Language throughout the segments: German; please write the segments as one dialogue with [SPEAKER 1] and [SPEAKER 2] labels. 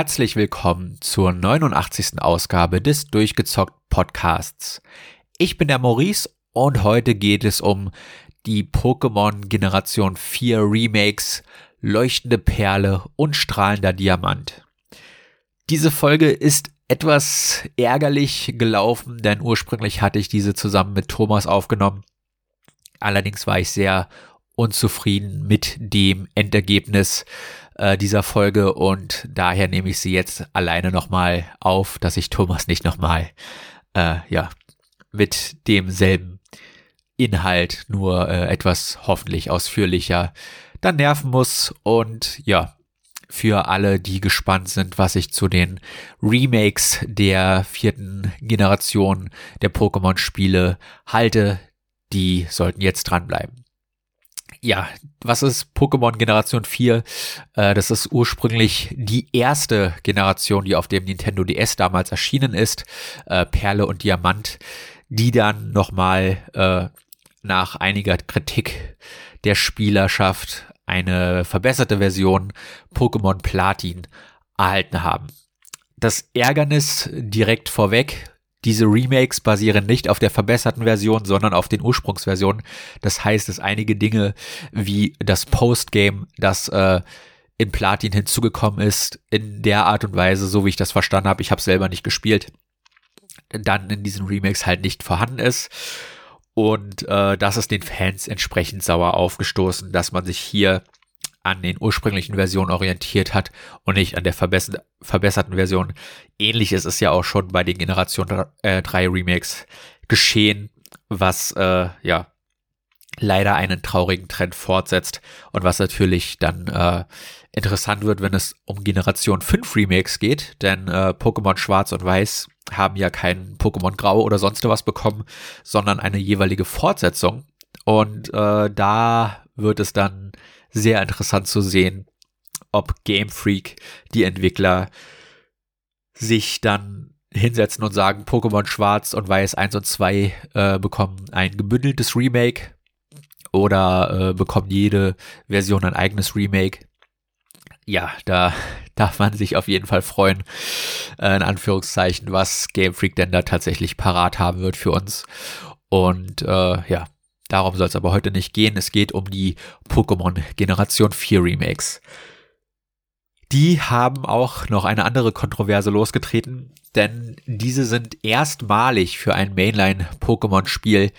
[SPEAKER 1] herzlich willkommen zur 89. Ausgabe des Durchgezockt Podcasts. Ich bin der Maurice und heute geht es um die Pokémon Generation 4 Remakes, Leuchtende Perle und Strahlender Diamant. Diese Folge ist etwas ärgerlich gelaufen, denn ursprünglich hatte ich diese zusammen mit Thomas aufgenommen. Allerdings war ich sehr unzufrieden mit dem Endergebnis äh, dieser Folge und daher nehme ich sie jetzt alleine nochmal auf, dass ich Thomas nicht nochmal, äh, ja, mit demselben Inhalt, nur äh, etwas hoffentlich ausführlicher dann nerven muss. Und ja, für alle, die gespannt sind, was ich zu den Remakes der vierten Generation der Pokémon-Spiele halte, die sollten jetzt dranbleiben ja, was ist Pokémon Generation 4? Äh, das ist ursprünglich die erste Generation, die auf dem Nintendo DS damals erschienen ist. Äh, Perle und Diamant, die dann nochmal äh, nach einiger Kritik der Spielerschaft eine verbesserte Version Pokémon Platin erhalten haben. Das Ärgernis direkt vorweg, diese Remakes basieren nicht auf der verbesserten Version, sondern auf den Ursprungsversionen. Das heißt, dass einige Dinge wie das Postgame, das äh, in Platin hinzugekommen ist, in der Art und Weise, so wie ich das verstanden habe, ich habe selber nicht gespielt, dann in diesen Remakes halt nicht vorhanden ist. Und äh, das ist den Fans entsprechend sauer aufgestoßen, dass man sich hier an den ursprünglichen Versionen orientiert hat und nicht an der verbesser verbesserten Version. Ähnlich ist es ja auch schon bei den Generation 3 äh, Remakes geschehen, was äh, ja leider einen traurigen Trend fortsetzt und was natürlich dann äh, interessant wird, wenn es um Generation 5 Remakes geht, denn äh, Pokémon Schwarz und Weiß haben ja kein Pokémon Grau oder sonst was bekommen, sondern eine jeweilige Fortsetzung und äh, da wird es dann sehr interessant zu sehen, ob Game Freak, die Entwickler, sich dann hinsetzen und sagen, Pokémon Schwarz und Weiß 1 und 2 äh, bekommen ein gebündeltes Remake oder äh, bekommen jede Version ein eigenes Remake. Ja, da darf man sich auf jeden Fall freuen, äh, in Anführungszeichen, was Game Freak denn da tatsächlich parat haben wird für uns. Und äh, ja, Darum soll es aber heute nicht gehen. Es geht um die Pokémon Generation 4 Remakes. Die haben auch noch eine andere Kontroverse losgetreten, denn diese sind erstmalig für ein Mainline-Pokémon-Spiel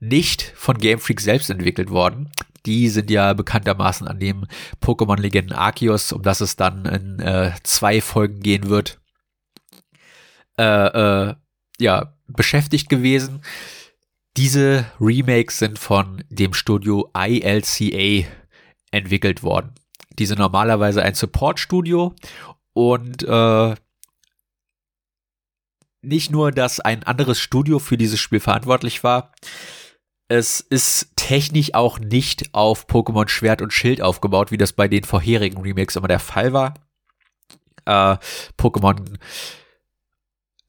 [SPEAKER 1] nicht von Game Freak selbst entwickelt worden. Die sind ja bekanntermaßen an dem Pokémon-Legenden Arceus, um das es dann in äh, zwei Folgen gehen wird, äh, äh, ja, beschäftigt gewesen. Diese Remakes sind von dem Studio ILCA entwickelt worden. Die sind normalerweise ein Support-Studio und äh, nicht nur, dass ein anderes Studio für dieses Spiel verantwortlich war, es ist technisch auch nicht auf Pokémon Schwert und Schild aufgebaut, wie das bei den vorherigen Remakes immer der Fall war. Äh, Pokémon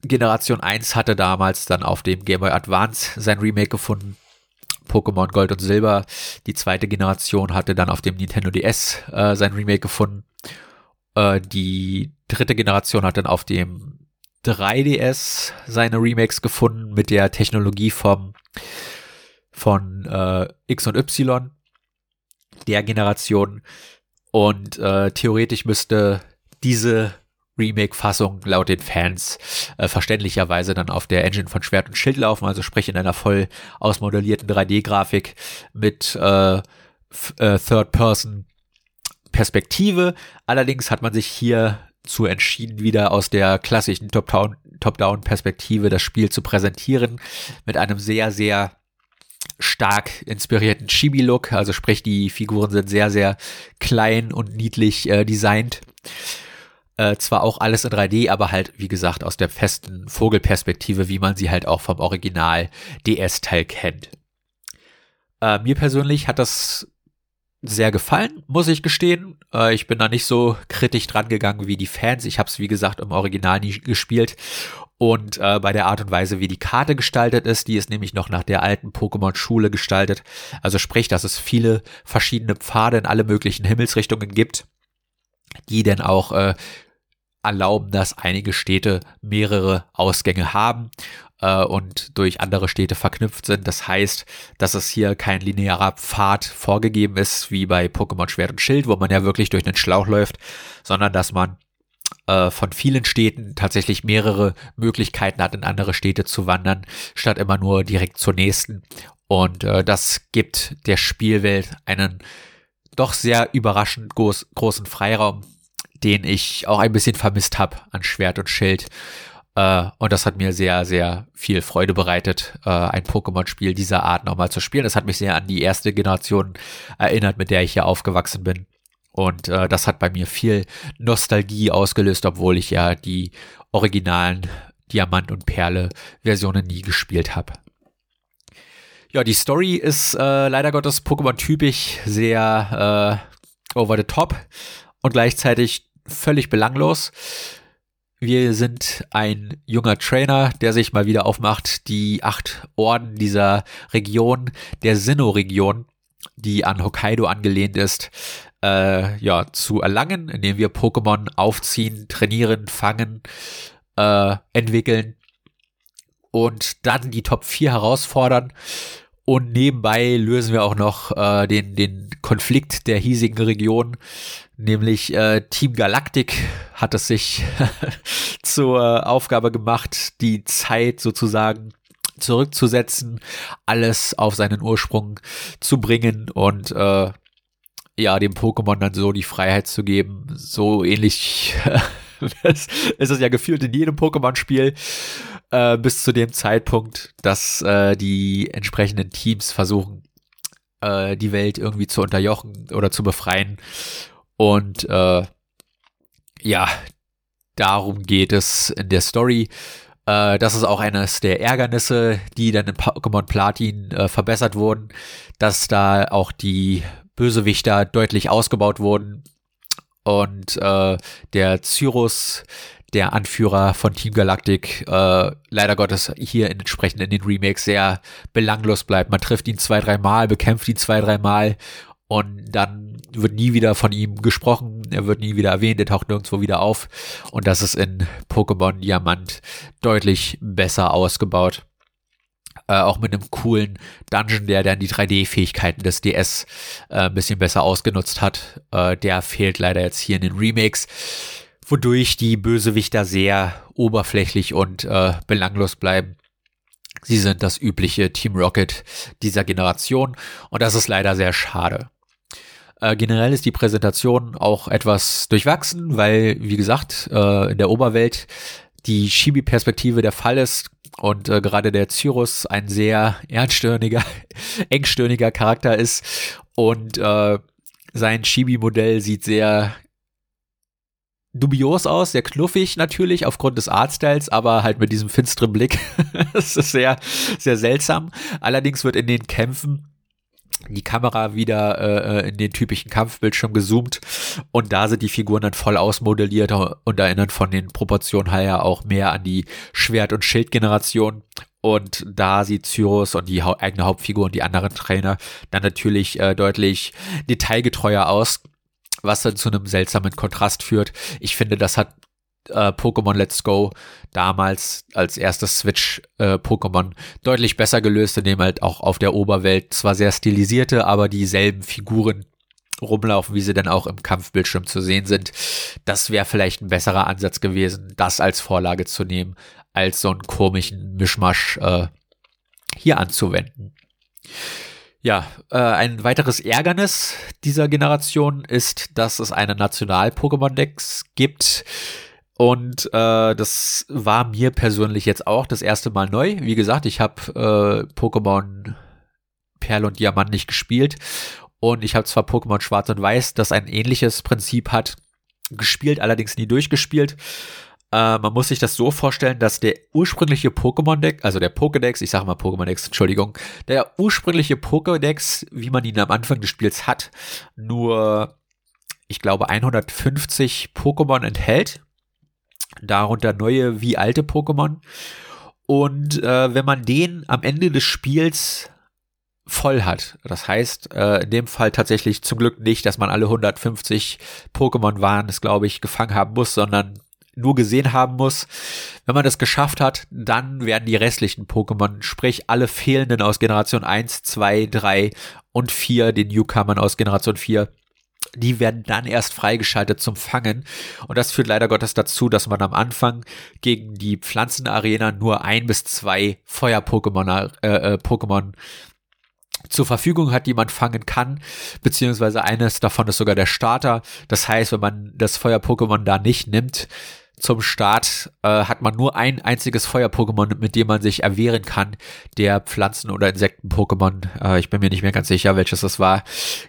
[SPEAKER 1] Generation 1 hatte damals dann auf dem Game Boy Advance sein Remake gefunden. Pokémon Gold und Silber. Die zweite Generation hatte dann auf dem Nintendo DS äh, sein Remake gefunden. Äh, die dritte Generation hat dann auf dem 3DS seine Remakes gefunden mit der Technologie vom von äh, X und Y der Generation. Und äh, theoretisch müsste diese Remake-Fassung laut den Fans äh, verständlicherweise dann auf der Engine von Schwert und Schild laufen, also sprich in einer voll ausmodellierten 3D-Grafik mit äh, äh, Third-Person-Perspektive. Allerdings hat man sich hier zu entschieden, wieder aus der klassischen Top-Down-Perspektive das Spiel zu präsentieren, mit einem sehr, sehr stark inspirierten Chibi-Look, also sprich die Figuren sind sehr, sehr klein und niedlich äh, designt. Äh, zwar auch alles in 3D, aber halt, wie gesagt, aus der festen Vogelperspektive, wie man sie halt auch vom Original DS-Teil kennt. Äh, mir persönlich hat das sehr gefallen, muss ich gestehen. Äh, ich bin da nicht so kritisch dran gegangen wie die Fans. Ich habe es, wie gesagt, im Original nie gespielt. Und äh, bei der Art und Weise, wie die Karte gestaltet ist, die ist nämlich noch nach der alten Pokémon-Schule gestaltet. Also sprich, dass es viele verschiedene Pfade in alle möglichen Himmelsrichtungen gibt, die dann auch äh, erlauben, dass einige Städte mehrere Ausgänge haben äh, und durch andere Städte verknüpft sind. Das heißt, dass es hier kein linearer Pfad vorgegeben ist, wie bei Pokémon Schwert und Schild, wo man ja wirklich durch einen Schlauch läuft, sondern dass man äh, von vielen Städten tatsächlich mehrere Möglichkeiten hat, in andere Städte zu wandern, statt immer nur direkt zur nächsten. Und äh, das gibt der Spielwelt einen doch sehr überraschend groß, großen Freiraum, den ich auch ein bisschen vermisst habe an Schwert und Schild. Uh, und das hat mir sehr, sehr viel Freude bereitet, uh, ein Pokémon-Spiel dieser Art nochmal zu spielen. Das hat mich sehr an die erste Generation erinnert, mit der ich hier aufgewachsen bin. Und uh, das hat bei mir viel Nostalgie ausgelöst, obwohl ich ja die originalen Diamant- und Perle-Versionen nie gespielt habe. Ja, die Story ist leider Gottes Pokémon-typisch sehr over the top und gleichzeitig völlig belanglos. Wir sind ein junger Trainer, der sich mal wieder aufmacht, die acht Orden dieser Region, der Sinnoh-Region, die an Hokkaido angelehnt ist, äh, ja, zu erlangen, indem wir Pokémon aufziehen, trainieren, fangen, äh, entwickeln und dann die Top 4 herausfordern. Und nebenbei lösen wir auch noch äh, den, den Konflikt der hiesigen Region, nämlich äh, Team Galactic hat es sich zur Aufgabe gemacht, die Zeit sozusagen zurückzusetzen, alles auf seinen Ursprung zu bringen und äh, ja, dem Pokémon dann so die Freiheit zu geben. So ähnlich ist es ja gefühlt in jedem Pokémon-Spiel äh, bis zu dem Zeitpunkt, dass äh, die entsprechenden Teams versuchen, äh, die Welt irgendwie zu unterjochen oder zu befreien. Und äh, ja, darum geht es in der Story. Äh, das ist auch eines der Ärgernisse, die dann in Pokémon Platin äh, verbessert wurden, dass da auch die Bösewichter deutlich ausgebaut wurden und äh, der Cyrus, der Anführer von Team Galactic, äh, leider Gottes hier in, entsprechend in den Remakes sehr belanglos bleibt. Man trifft ihn zwei, dreimal, bekämpft ihn zwei, dreimal und dann wird nie wieder von ihm gesprochen, er wird nie wieder erwähnt, er taucht nirgendwo wieder auf und das ist in Pokémon Diamant deutlich besser ausgebaut. Äh, auch mit einem coolen Dungeon, der dann die 3D-Fähigkeiten des DS äh, ein bisschen besser ausgenutzt hat. Äh, der fehlt leider jetzt hier in den Remakes, wodurch die Bösewichter sehr oberflächlich und äh, belanglos bleiben. Sie sind das übliche Team Rocket dieser Generation und das ist leider sehr schade. Äh, generell ist die Präsentation auch etwas durchwachsen, weil, wie gesagt, äh, in der Oberwelt die Chibi-Perspektive der Fall ist und äh, gerade der Cyrus ein sehr ernststirniger, engstirniger Charakter ist und äh, sein Chibi-Modell sieht sehr dubios aus, sehr knuffig natürlich aufgrund des Artstyles, aber halt mit diesem finsteren Blick. das ist sehr, sehr seltsam. Allerdings wird in den Kämpfen die Kamera wieder äh, äh, in den typischen Kampfbildschirm gezoomt und da sind die Figuren dann voll ausmodelliert und erinnern von den Proportionen her auch mehr an die Schwert- und Schildgeneration. Und da sieht Cyrus und die ha eigene Hauptfigur und die anderen Trainer dann natürlich äh, deutlich detailgetreuer aus, was dann zu einem seltsamen Kontrast führt. Ich finde, das hat äh, Pokémon Let's Go damals als erstes Switch-Pokémon äh, deutlich besser gelöst, indem halt auch auf der Oberwelt zwar sehr stilisierte, aber dieselben Figuren rumlaufen, wie sie dann auch im Kampfbildschirm zu sehen sind. Das wäre vielleicht ein besserer Ansatz gewesen, das als Vorlage zu nehmen, als so einen komischen Mischmasch äh, hier anzuwenden. Ja, äh, ein weiteres Ärgernis dieser Generation ist, dass es eine National-Pokémon-Decks gibt, und äh, das war mir persönlich jetzt auch das erste Mal neu. Wie gesagt, ich habe äh, Pokémon Perl und Diamant nicht gespielt. Und ich habe zwar Pokémon Schwarz und Weiß, das ein ähnliches Prinzip hat, gespielt, allerdings nie durchgespielt. Äh, man muss sich das so vorstellen, dass der ursprüngliche Pokémon-Deck, also der Pokédex, ich sage mal Pokémon-Dex, Entschuldigung, der ursprüngliche Pokédex, wie man ihn am Anfang des Spiels hat, nur, ich glaube, 150 Pokémon enthält darunter neue wie alte Pokémon. Und äh, wenn man den am Ende des Spiels voll hat, das heißt äh, in dem Fall tatsächlich zum Glück nicht, dass man alle 150 Pokémon waren, es glaube ich, gefangen haben muss, sondern nur gesehen haben muss. Wenn man das geschafft hat, dann werden die restlichen Pokémon, sprich alle fehlenden aus Generation 1, 2, 3 und 4, den Newcomern aus Generation 4, die werden dann erst freigeschaltet zum Fangen. Und das führt leider Gottes dazu, dass man am Anfang gegen die Pflanzenarena nur ein bis zwei Feuer-Pokémon äh, äh, Pokémon zur Verfügung hat, die man fangen kann, beziehungsweise eines davon ist sogar der Starter. Das heißt, wenn man das Feuer-Pokémon da nicht nimmt, zum Start äh, hat man nur ein einziges Feuer-Pokémon, mit dem man sich erwehren kann, der Pflanzen- oder Insekten-Pokémon, äh, ich bin mir nicht mehr ganz sicher, welches das war,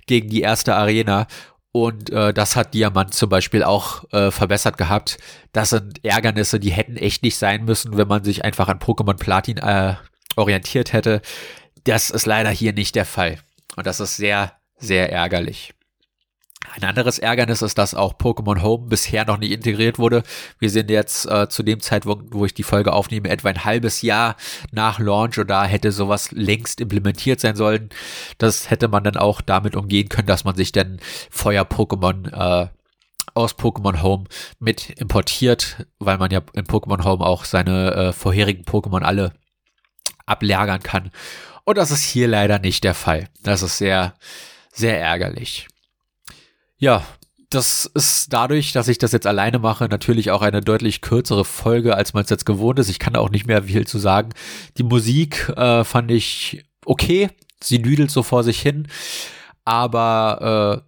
[SPEAKER 1] gegen die erste Arena. Und äh, das hat Diamant zum Beispiel auch äh, verbessert gehabt. Das sind Ärgernisse, die hätten echt nicht sein müssen, wenn man sich einfach an Pokémon Platin äh, orientiert hätte. Das ist leider hier nicht der Fall. Und das ist sehr, sehr ärgerlich. Ein anderes Ärgernis ist, dass auch Pokémon Home bisher noch nicht integriert wurde. Wir sind jetzt äh, zu dem Zeitpunkt, wo ich die Folge aufnehme, etwa ein halbes Jahr nach Launch und da hätte sowas längst implementiert sein sollen. Das hätte man dann auch damit umgehen können, dass man sich dann Feuer-Pokémon äh, aus Pokémon Home mit importiert, weil man ja in Pokémon Home auch seine äh, vorherigen Pokémon alle ablagern kann. Und das ist hier leider nicht der Fall. Das ist sehr, sehr ärgerlich. Ja, das ist dadurch, dass ich das jetzt alleine mache, natürlich auch eine deutlich kürzere Folge, als man es jetzt gewohnt ist. Ich kann auch nicht mehr viel zu sagen. Die Musik äh, fand ich okay. Sie düdelt so vor sich hin. Aber äh,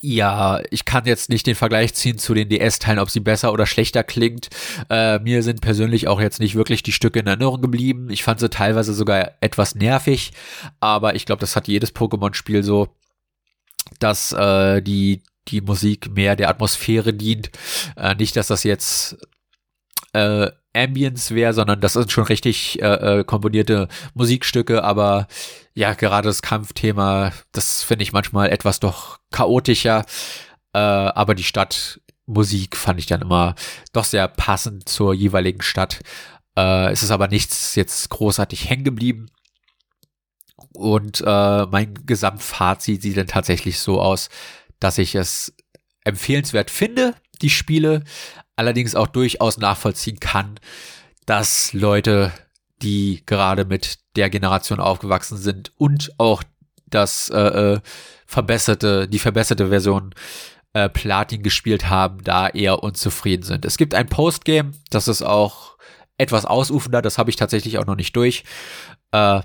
[SPEAKER 1] ja, ich kann jetzt nicht den Vergleich ziehen zu den DS-Teilen, ob sie besser oder schlechter klingt. Äh, mir sind persönlich auch jetzt nicht wirklich die Stücke in Erinnerung geblieben. Ich fand sie teilweise sogar etwas nervig, aber ich glaube, das hat jedes Pokémon-Spiel so, dass äh, die die Musik mehr der Atmosphäre dient. Äh, nicht, dass das jetzt äh, Ambience wäre, sondern das sind schon richtig äh, äh, komponierte Musikstücke, aber ja, gerade das Kampfthema, das finde ich manchmal etwas doch chaotischer, äh, aber die Stadtmusik fand ich dann immer doch sehr passend zur jeweiligen Stadt. Äh, es ist aber nichts jetzt großartig hängen geblieben. Und äh, mein Gesamtfazit sieht dann tatsächlich so aus, dass ich es empfehlenswert finde, die Spiele, allerdings auch durchaus nachvollziehen kann, dass Leute, die gerade mit der Generation aufgewachsen sind und auch das äh, äh, verbesserte, die verbesserte Version äh, Platin gespielt haben, da eher unzufrieden sind. Es gibt ein Postgame, das ist auch etwas ausufernder, das habe ich tatsächlich auch noch nicht durch. Äh,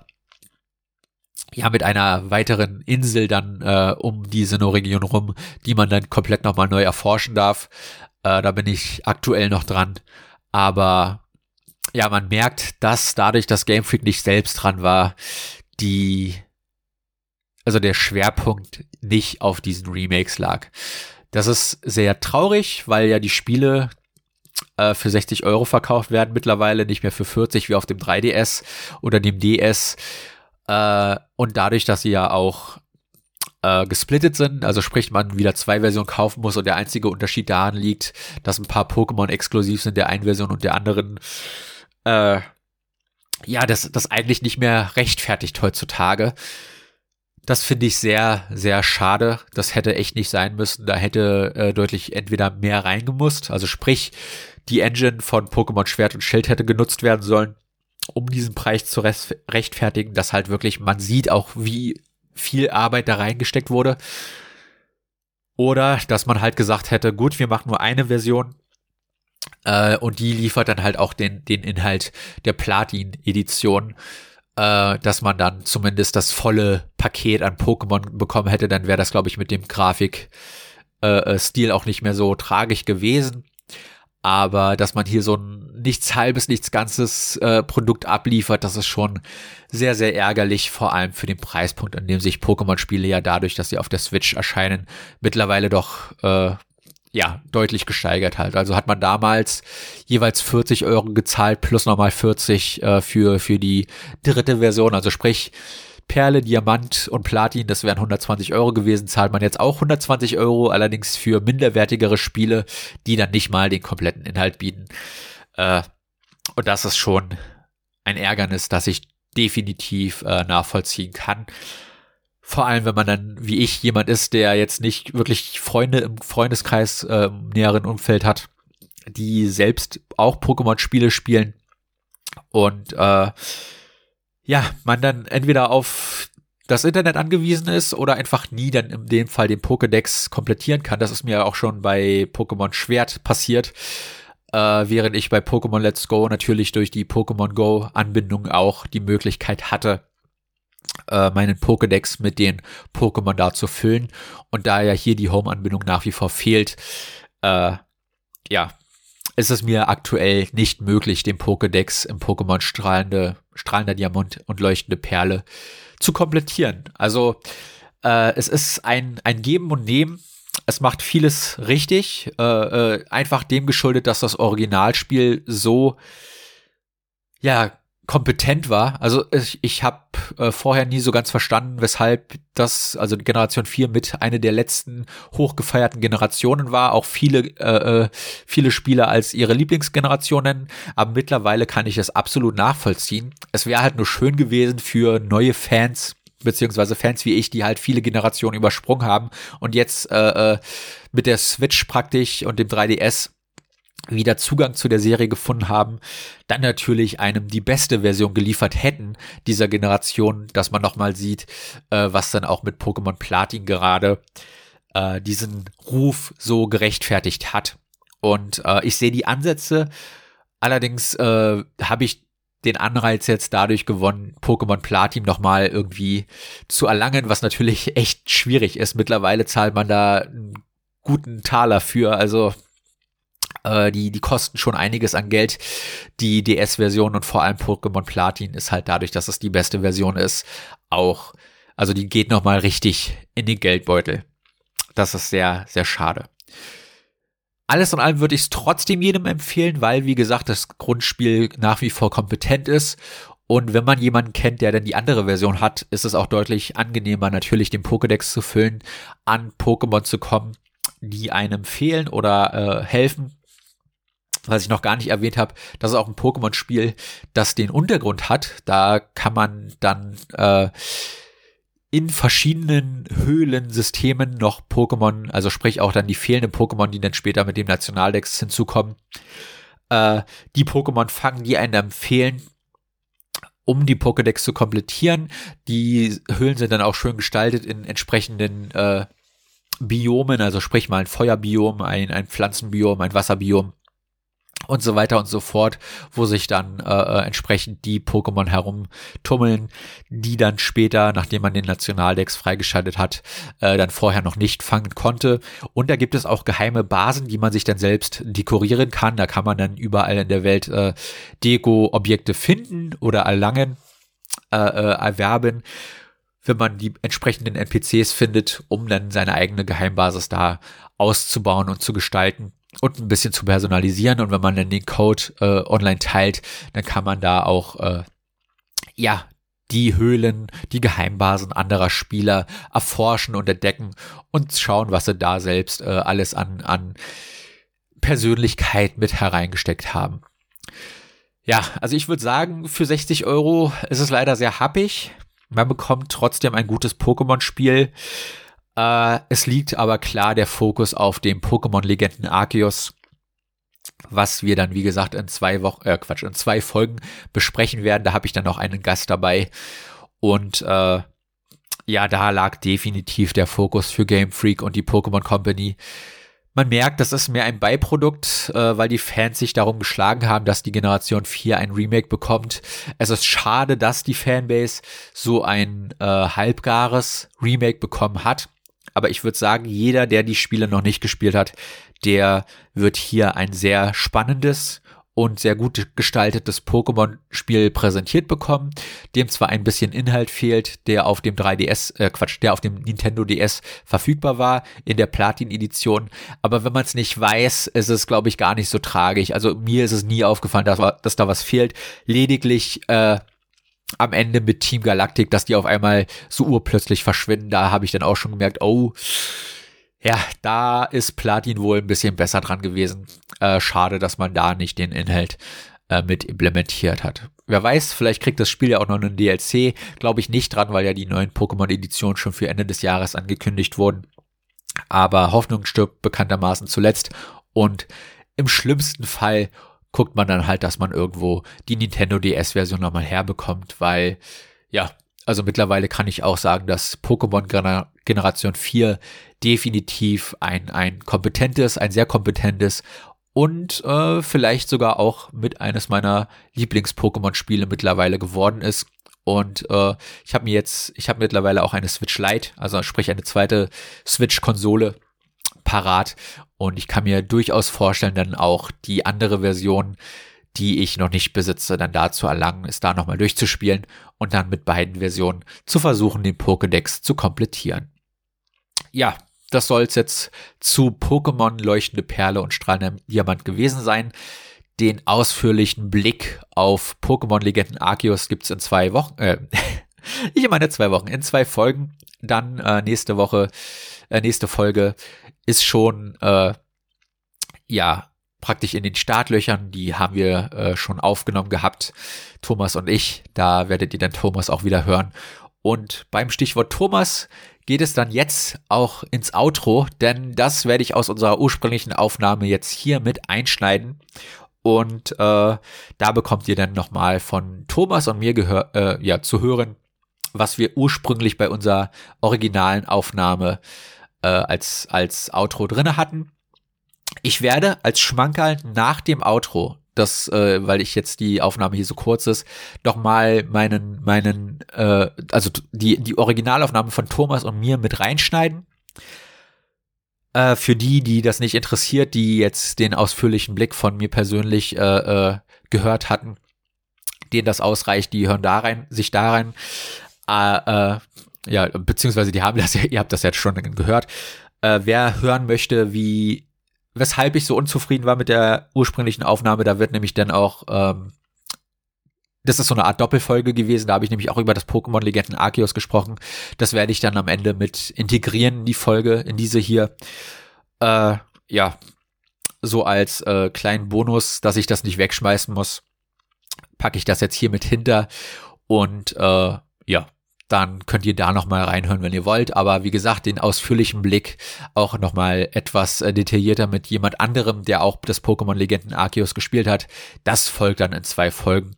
[SPEAKER 1] ja, mit einer weiteren Insel dann äh, um die Sinnoh-Region rum, die man dann komplett nochmal neu erforschen darf. Äh, da bin ich aktuell noch dran. Aber ja, man merkt, dass dadurch, dass Game Freak nicht selbst dran war, die, also der Schwerpunkt nicht auf diesen Remakes lag. Das ist sehr traurig, weil ja die Spiele äh, für 60 Euro verkauft werden mittlerweile, nicht mehr für 40 wie auf dem 3DS oder dem DS. Äh, und dadurch, dass sie ja auch äh, gesplittet sind, also sprich man wieder zwei Versionen kaufen muss und der einzige Unterschied daran liegt, dass ein paar Pokémon exklusiv sind der einen Version und der anderen, äh, ja, das, das eigentlich nicht mehr rechtfertigt heutzutage. Das finde ich sehr, sehr schade. Das hätte echt nicht sein müssen. Da hätte äh, deutlich entweder mehr reingemusst, also sprich, die Engine von Pokémon Schwert und Schild hätte genutzt werden sollen, um diesen Preis zu rechtfertigen, dass halt wirklich, man sieht auch, wie viel Arbeit da reingesteckt wurde. Oder dass man halt gesagt hätte, gut, wir machen nur eine Version äh, und die liefert dann halt auch den, den Inhalt der Platin-Edition, äh, dass man dann zumindest das volle Paket an Pokémon bekommen hätte, dann wäre das, glaube ich, mit dem Grafikstil äh, äh auch nicht mehr so tragisch gewesen aber dass man hier so ein nichts halbes, nichts ganzes äh, Produkt abliefert, das ist schon sehr, sehr ärgerlich, vor allem für den Preispunkt, an dem sich Pokémon-Spiele ja dadurch, dass sie auf der Switch erscheinen, mittlerweile doch äh, ja deutlich gesteigert halt. Also hat man damals jeweils 40 Euro gezahlt plus nochmal 40 äh, für für die dritte Version, also sprich Perle, Diamant und Platin, das wären 120 Euro gewesen, zahlt man jetzt auch 120 Euro, allerdings für minderwertigere Spiele, die dann nicht mal den kompletten Inhalt bieten. Äh, und das ist schon ein Ärgernis, das ich definitiv äh, nachvollziehen kann. Vor allem, wenn man dann, wie ich, jemand ist, der jetzt nicht wirklich Freunde im Freundeskreis äh, im näheren Umfeld hat, die selbst auch Pokémon-Spiele spielen und äh, ja, man dann entweder auf das Internet angewiesen ist oder einfach nie dann in dem Fall den Pokédex komplettieren kann. Das ist mir auch schon bei Pokémon Schwert passiert, äh, während ich bei Pokémon Let's Go natürlich durch die Pokémon Go Anbindung auch die Möglichkeit hatte, äh, meinen Pokédex mit den Pokémon da zu füllen. Und da ja hier die Home-Anbindung nach wie vor fehlt, äh, ja, ist es mir aktuell nicht möglich, den Pokédex im Pokémon strahlende, strahlender Diamant und leuchtende Perle zu komplettieren. Also äh, es ist ein, ein Geben und Nehmen. Es macht vieles richtig, äh, äh, einfach dem geschuldet, dass das Originalspiel so ja kompetent war. Also ich, ich habe äh, vorher nie so ganz verstanden, weshalb das, also Generation 4 mit eine der letzten hochgefeierten Generationen war. Auch viele, äh, äh, viele Spieler als ihre Lieblingsgenerationen. Aber mittlerweile kann ich es absolut nachvollziehen. Es wäre halt nur schön gewesen für neue Fans, beziehungsweise Fans wie ich, die halt viele Generationen übersprungen haben und jetzt äh, äh mit der Switch praktisch und dem 3DS wieder Zugang zu der Serie gefunden haben, dann natürlich einem die beste Version geliefert hätten dieser Generation, dass man nochmal sieht, äh, was dann auch mit Pokémon Platin gerade äh, diesen Ruf so gerechtfertigt hat. Und äh, ich sehe die Ansätze, allerdings äh, habe ich den Anreiz jetzt dadurch gewonnen, Pokémon Platin nochmal irgendwie zu erlangen, was natürlich echt schwierig ist. Mittlerweile zahlt man da einen guten Taler für, also äh, die, die kosten schon einiges an Geld. Die DS-Version und vor allem Pokémon Platin ist halt dadurch, dass es die beste Version ist, auch, also die geht nochmal richtig in den Geldbeutel. Das ist sehr, sehr schade. Alles in allem würde ich es trotzdem jedem empfehlen, weil, wie gesagt, das Grundspiel nach wie vor kompetent ist. Und wenn man jemanden kennt, der dann die andere Version hat, ist es auch deutlich angenehmer, natürlich den Pokédex zu füllen, an Pokémon zu kommen, die einem fehlen oder äh, helfen was ich noch gar nicht erwähnt habe, das ist auch ein Pokémon-Spiel, das den Untergrund hat. Da kann man dann äh, in verschiedenen Höhlensystemen noch Pokémon, also sprich auch dann die fehlenden Pokémon, die dann später mit dem Nationaldex hinzukommen, äh, die Pokémon fangen, die einem empfehlen, um die Pokédex zu komplettieren. Die Höhlen sind dann auch schön gestaltet in entsprechenden äh, Biomen, also sprich mal ein Feuerbiom, ein, ein Pflanzenbiom, ein Wasserbiom und so weiter und so fort, wo sich dann äh, äh, entsprechend die Pokémon herumtummeln, die dann später, nachdem man den Nationaldex freigeschaltet hat, äh, dann vorher noch nicht fangen konnte. Und da gibt es auch geheime Basen, die man sich dann selbst dekorieren kann. Da kann man dann überall in der Welt äh, Deko-Objekte finden oder erlangen, äh, äh, erwerben wenn man die entsprechenden NPCs findet, um dann seine eigene Geheimbasis da auszubauen und zu gestalten und ein bisschen zu personalisieren. Und wenn man dann den Code äh, online teilt, dann kann man da auch, äh, ja, die Höhlen, die Geheimbasen anderer Spieler erforschen und entdecken und schauen, was sie da selbst äh, alles an, an Persönlichkeit mit hereingesteckt haben. Ja, also ich würde sagen, für 60 Euro ist es leider sehr happig. Man bekommt trotzdem ein gutes Pokémon-Spiel. Äh, es liegt aber klar der Fokus auf dem Pokémon-Legenden Arceus, was wir dann, wie gesagt, in zwei Wochen, äh, Quatsch, in zwei Folgen besprechen werden. Da habe ich dann noch einen Gast dabei. Und äh, ja, da lag definitiv der Fokus für Game Freak und die Pokémon Company. Man merkt, das ist mehr ein Beiprodukt, äh, weil die Fans sich darum geschlagen haben, dass die Generation 4 ein Remake bekommt. Es ist schade, dass die Fanbase so ein äh, halbgares Remake bekommen hat aber ich würde sagen, jeder, der die Spiele noch nicht gespielt hat, der wird hier ein sehr spannendes und sehr gut gestaltetes Pokémon-Spiel präsentiert bekommen, dem zwar ein bisschen Inhalt fehlt, der auf dem 3DS, äh Quatsch, der auf dem Nintendo DS verfügbar war, in der Platin-Edition, aber wenn man es nicht weiß, ist es, glaube ich, gar nicht so tragisch. Also mir ist es nie aufgefallen, dass, dass da was fehlt. Lediglich äh, am Ende mit Team Galactic, dass die auf einmal so urplötzlich verschwinden. Da habe ich dann auch schon gemerkt, oh, ja, da ist Platin wohl ein bisschen besser dran gewesen. Äh, schade, dass man da nicht den Inhalt äh, mit implementiert hat. Wer weiß, vielleicht kriegt das Spiel ja auch noch einen DLC. Glaube ich nicht dran, weil ja die neuen Pokémon-Editionen schon für Ende des Jahres angekündigt wurden. Aber Hoffnung stirbt bekanntermaßen zuletzt. Und im schlimmsten Fall guckt man dann halt, dass man irgendwo die Nintendo DS-Version nochmal herbekommt, weil, ja, also mittlerweile kann ich auch sagen, dass Pokémon Generation 4 definitiv ein, ein kompetentes, ein sehr kompetentes und äh, vielleicht sogar auch mit eines meiner Lieblings-Pokémon-Spiele mittlerweile geworden ist. Und äh, ich habe mir jetzt, ich habe mittlerweile auch eine Switch Lite, also sprich eine zweite Switch-Konsole parat. Und ich kann mir durchaus vorstellen, dann auch die andere Version, die ich noch nicht besitze, dann da zu erlangen, es da nochmal durchzuspielen und dann mit beiden Versionen zu versuchen, den Pokédex zu komplettieren. Ja, das soll es jetzt zu Pokémon Leuchtende Perle und Strahlender Diamant gewesen sein. Den ausführlichen Blick auf Pokémon Legenden Arceus gibt's in zwei Wochen. Äh, ich meine zwei Wochen, in zwei Folgen. Dann äh, nächste Woche, äh, nächste Folge ist schon äh, ja praktisch in den Startlöchern. Die haben wir äh, schon aufgenommen gehabt, Thomas und ich. Da werdet ihr dann Thomas auch wieder hören. Und beim Stichwort Thomas geht es dann jetzt auch ins Outro, denn das werde ich aus unserer ursprünglichen Aufnahme jetzt hier mit einschneiden. Und äh, da bekommt ihr dann nochmal von Thomas und mir gehör, äh, ja, zu hören, was wir ursprünglich bei unserer originalen Aufnahme äh, als, als Outro drinne hatten. Ich werde als Schmankerl nach dem Outro, das, äh, weil ich jetzt die Aufnahme hier so kurz ist, nochmal meinen, meinen, äh, also die, die Originalaufnahme von Thomas und mir mit reinschneiden. Äh, für die, die das nicht interessiert, die jetzt den ausführlichen Blick von mir persönlich äh, äh, gehört hatten, denen das ausreicht, die hören da rein, sich da rein. Äh, äh, ja, beziehungsweise die haben das ja, ihr habt das jetzt schon gehört. Äh, wer hören möchte, wie, weshalb ich so unzufrieden war mit der ursprünglichen Aufnahme, da wird nämlich dann auch, ähm, das ist so eine Art Doppelfolge gewesen, da habe ich nämlich auch über das Pokémon Legenden Arceus gesprochen. Das werde ich dann am Ende mit integrieren in die Folge, in diese hier. Äh, ja, so als äh, kleinen Bonus, dass ich das nicht wegschmeißen muss, packe ich das jetzt hier mit hinter und äh, ja, dann könnt ihr da nochmal reinhören, wenn ihr wollt. Aber wie gesagt, den ausführlichen Blick auch nochmal etwas äh, detaillierter mit jemand anderem, der auch das Pokémon Legenden Arceus gespielt hat. Das folgt dann in zwei Folgen.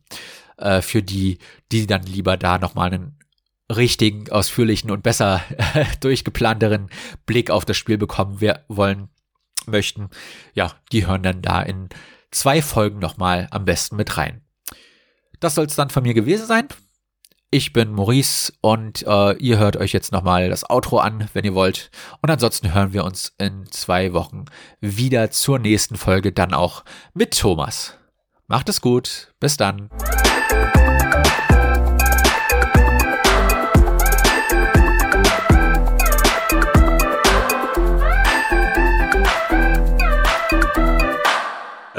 [SPEAKER 1] Äh, für die, die dann lieber da nochmal einen richtigen, ausführlichen und besser durchgeplanteren Blick auf das Spiel bekommen wir wollen, möchten. Ja, die hören dann da in zwei Folgen nochmal am besten mit rein. Das soll es dann von mir gewesen sein. Ich bin Maurice und äh, ihr hört euch jetzt nochmal das Outro an, wenn ihr wollt. Und ansonsten hören wir uns in zwei Wochen wieder zur nächsten Folge, dann auch mit Thomas. Macht es gut. Bis dann.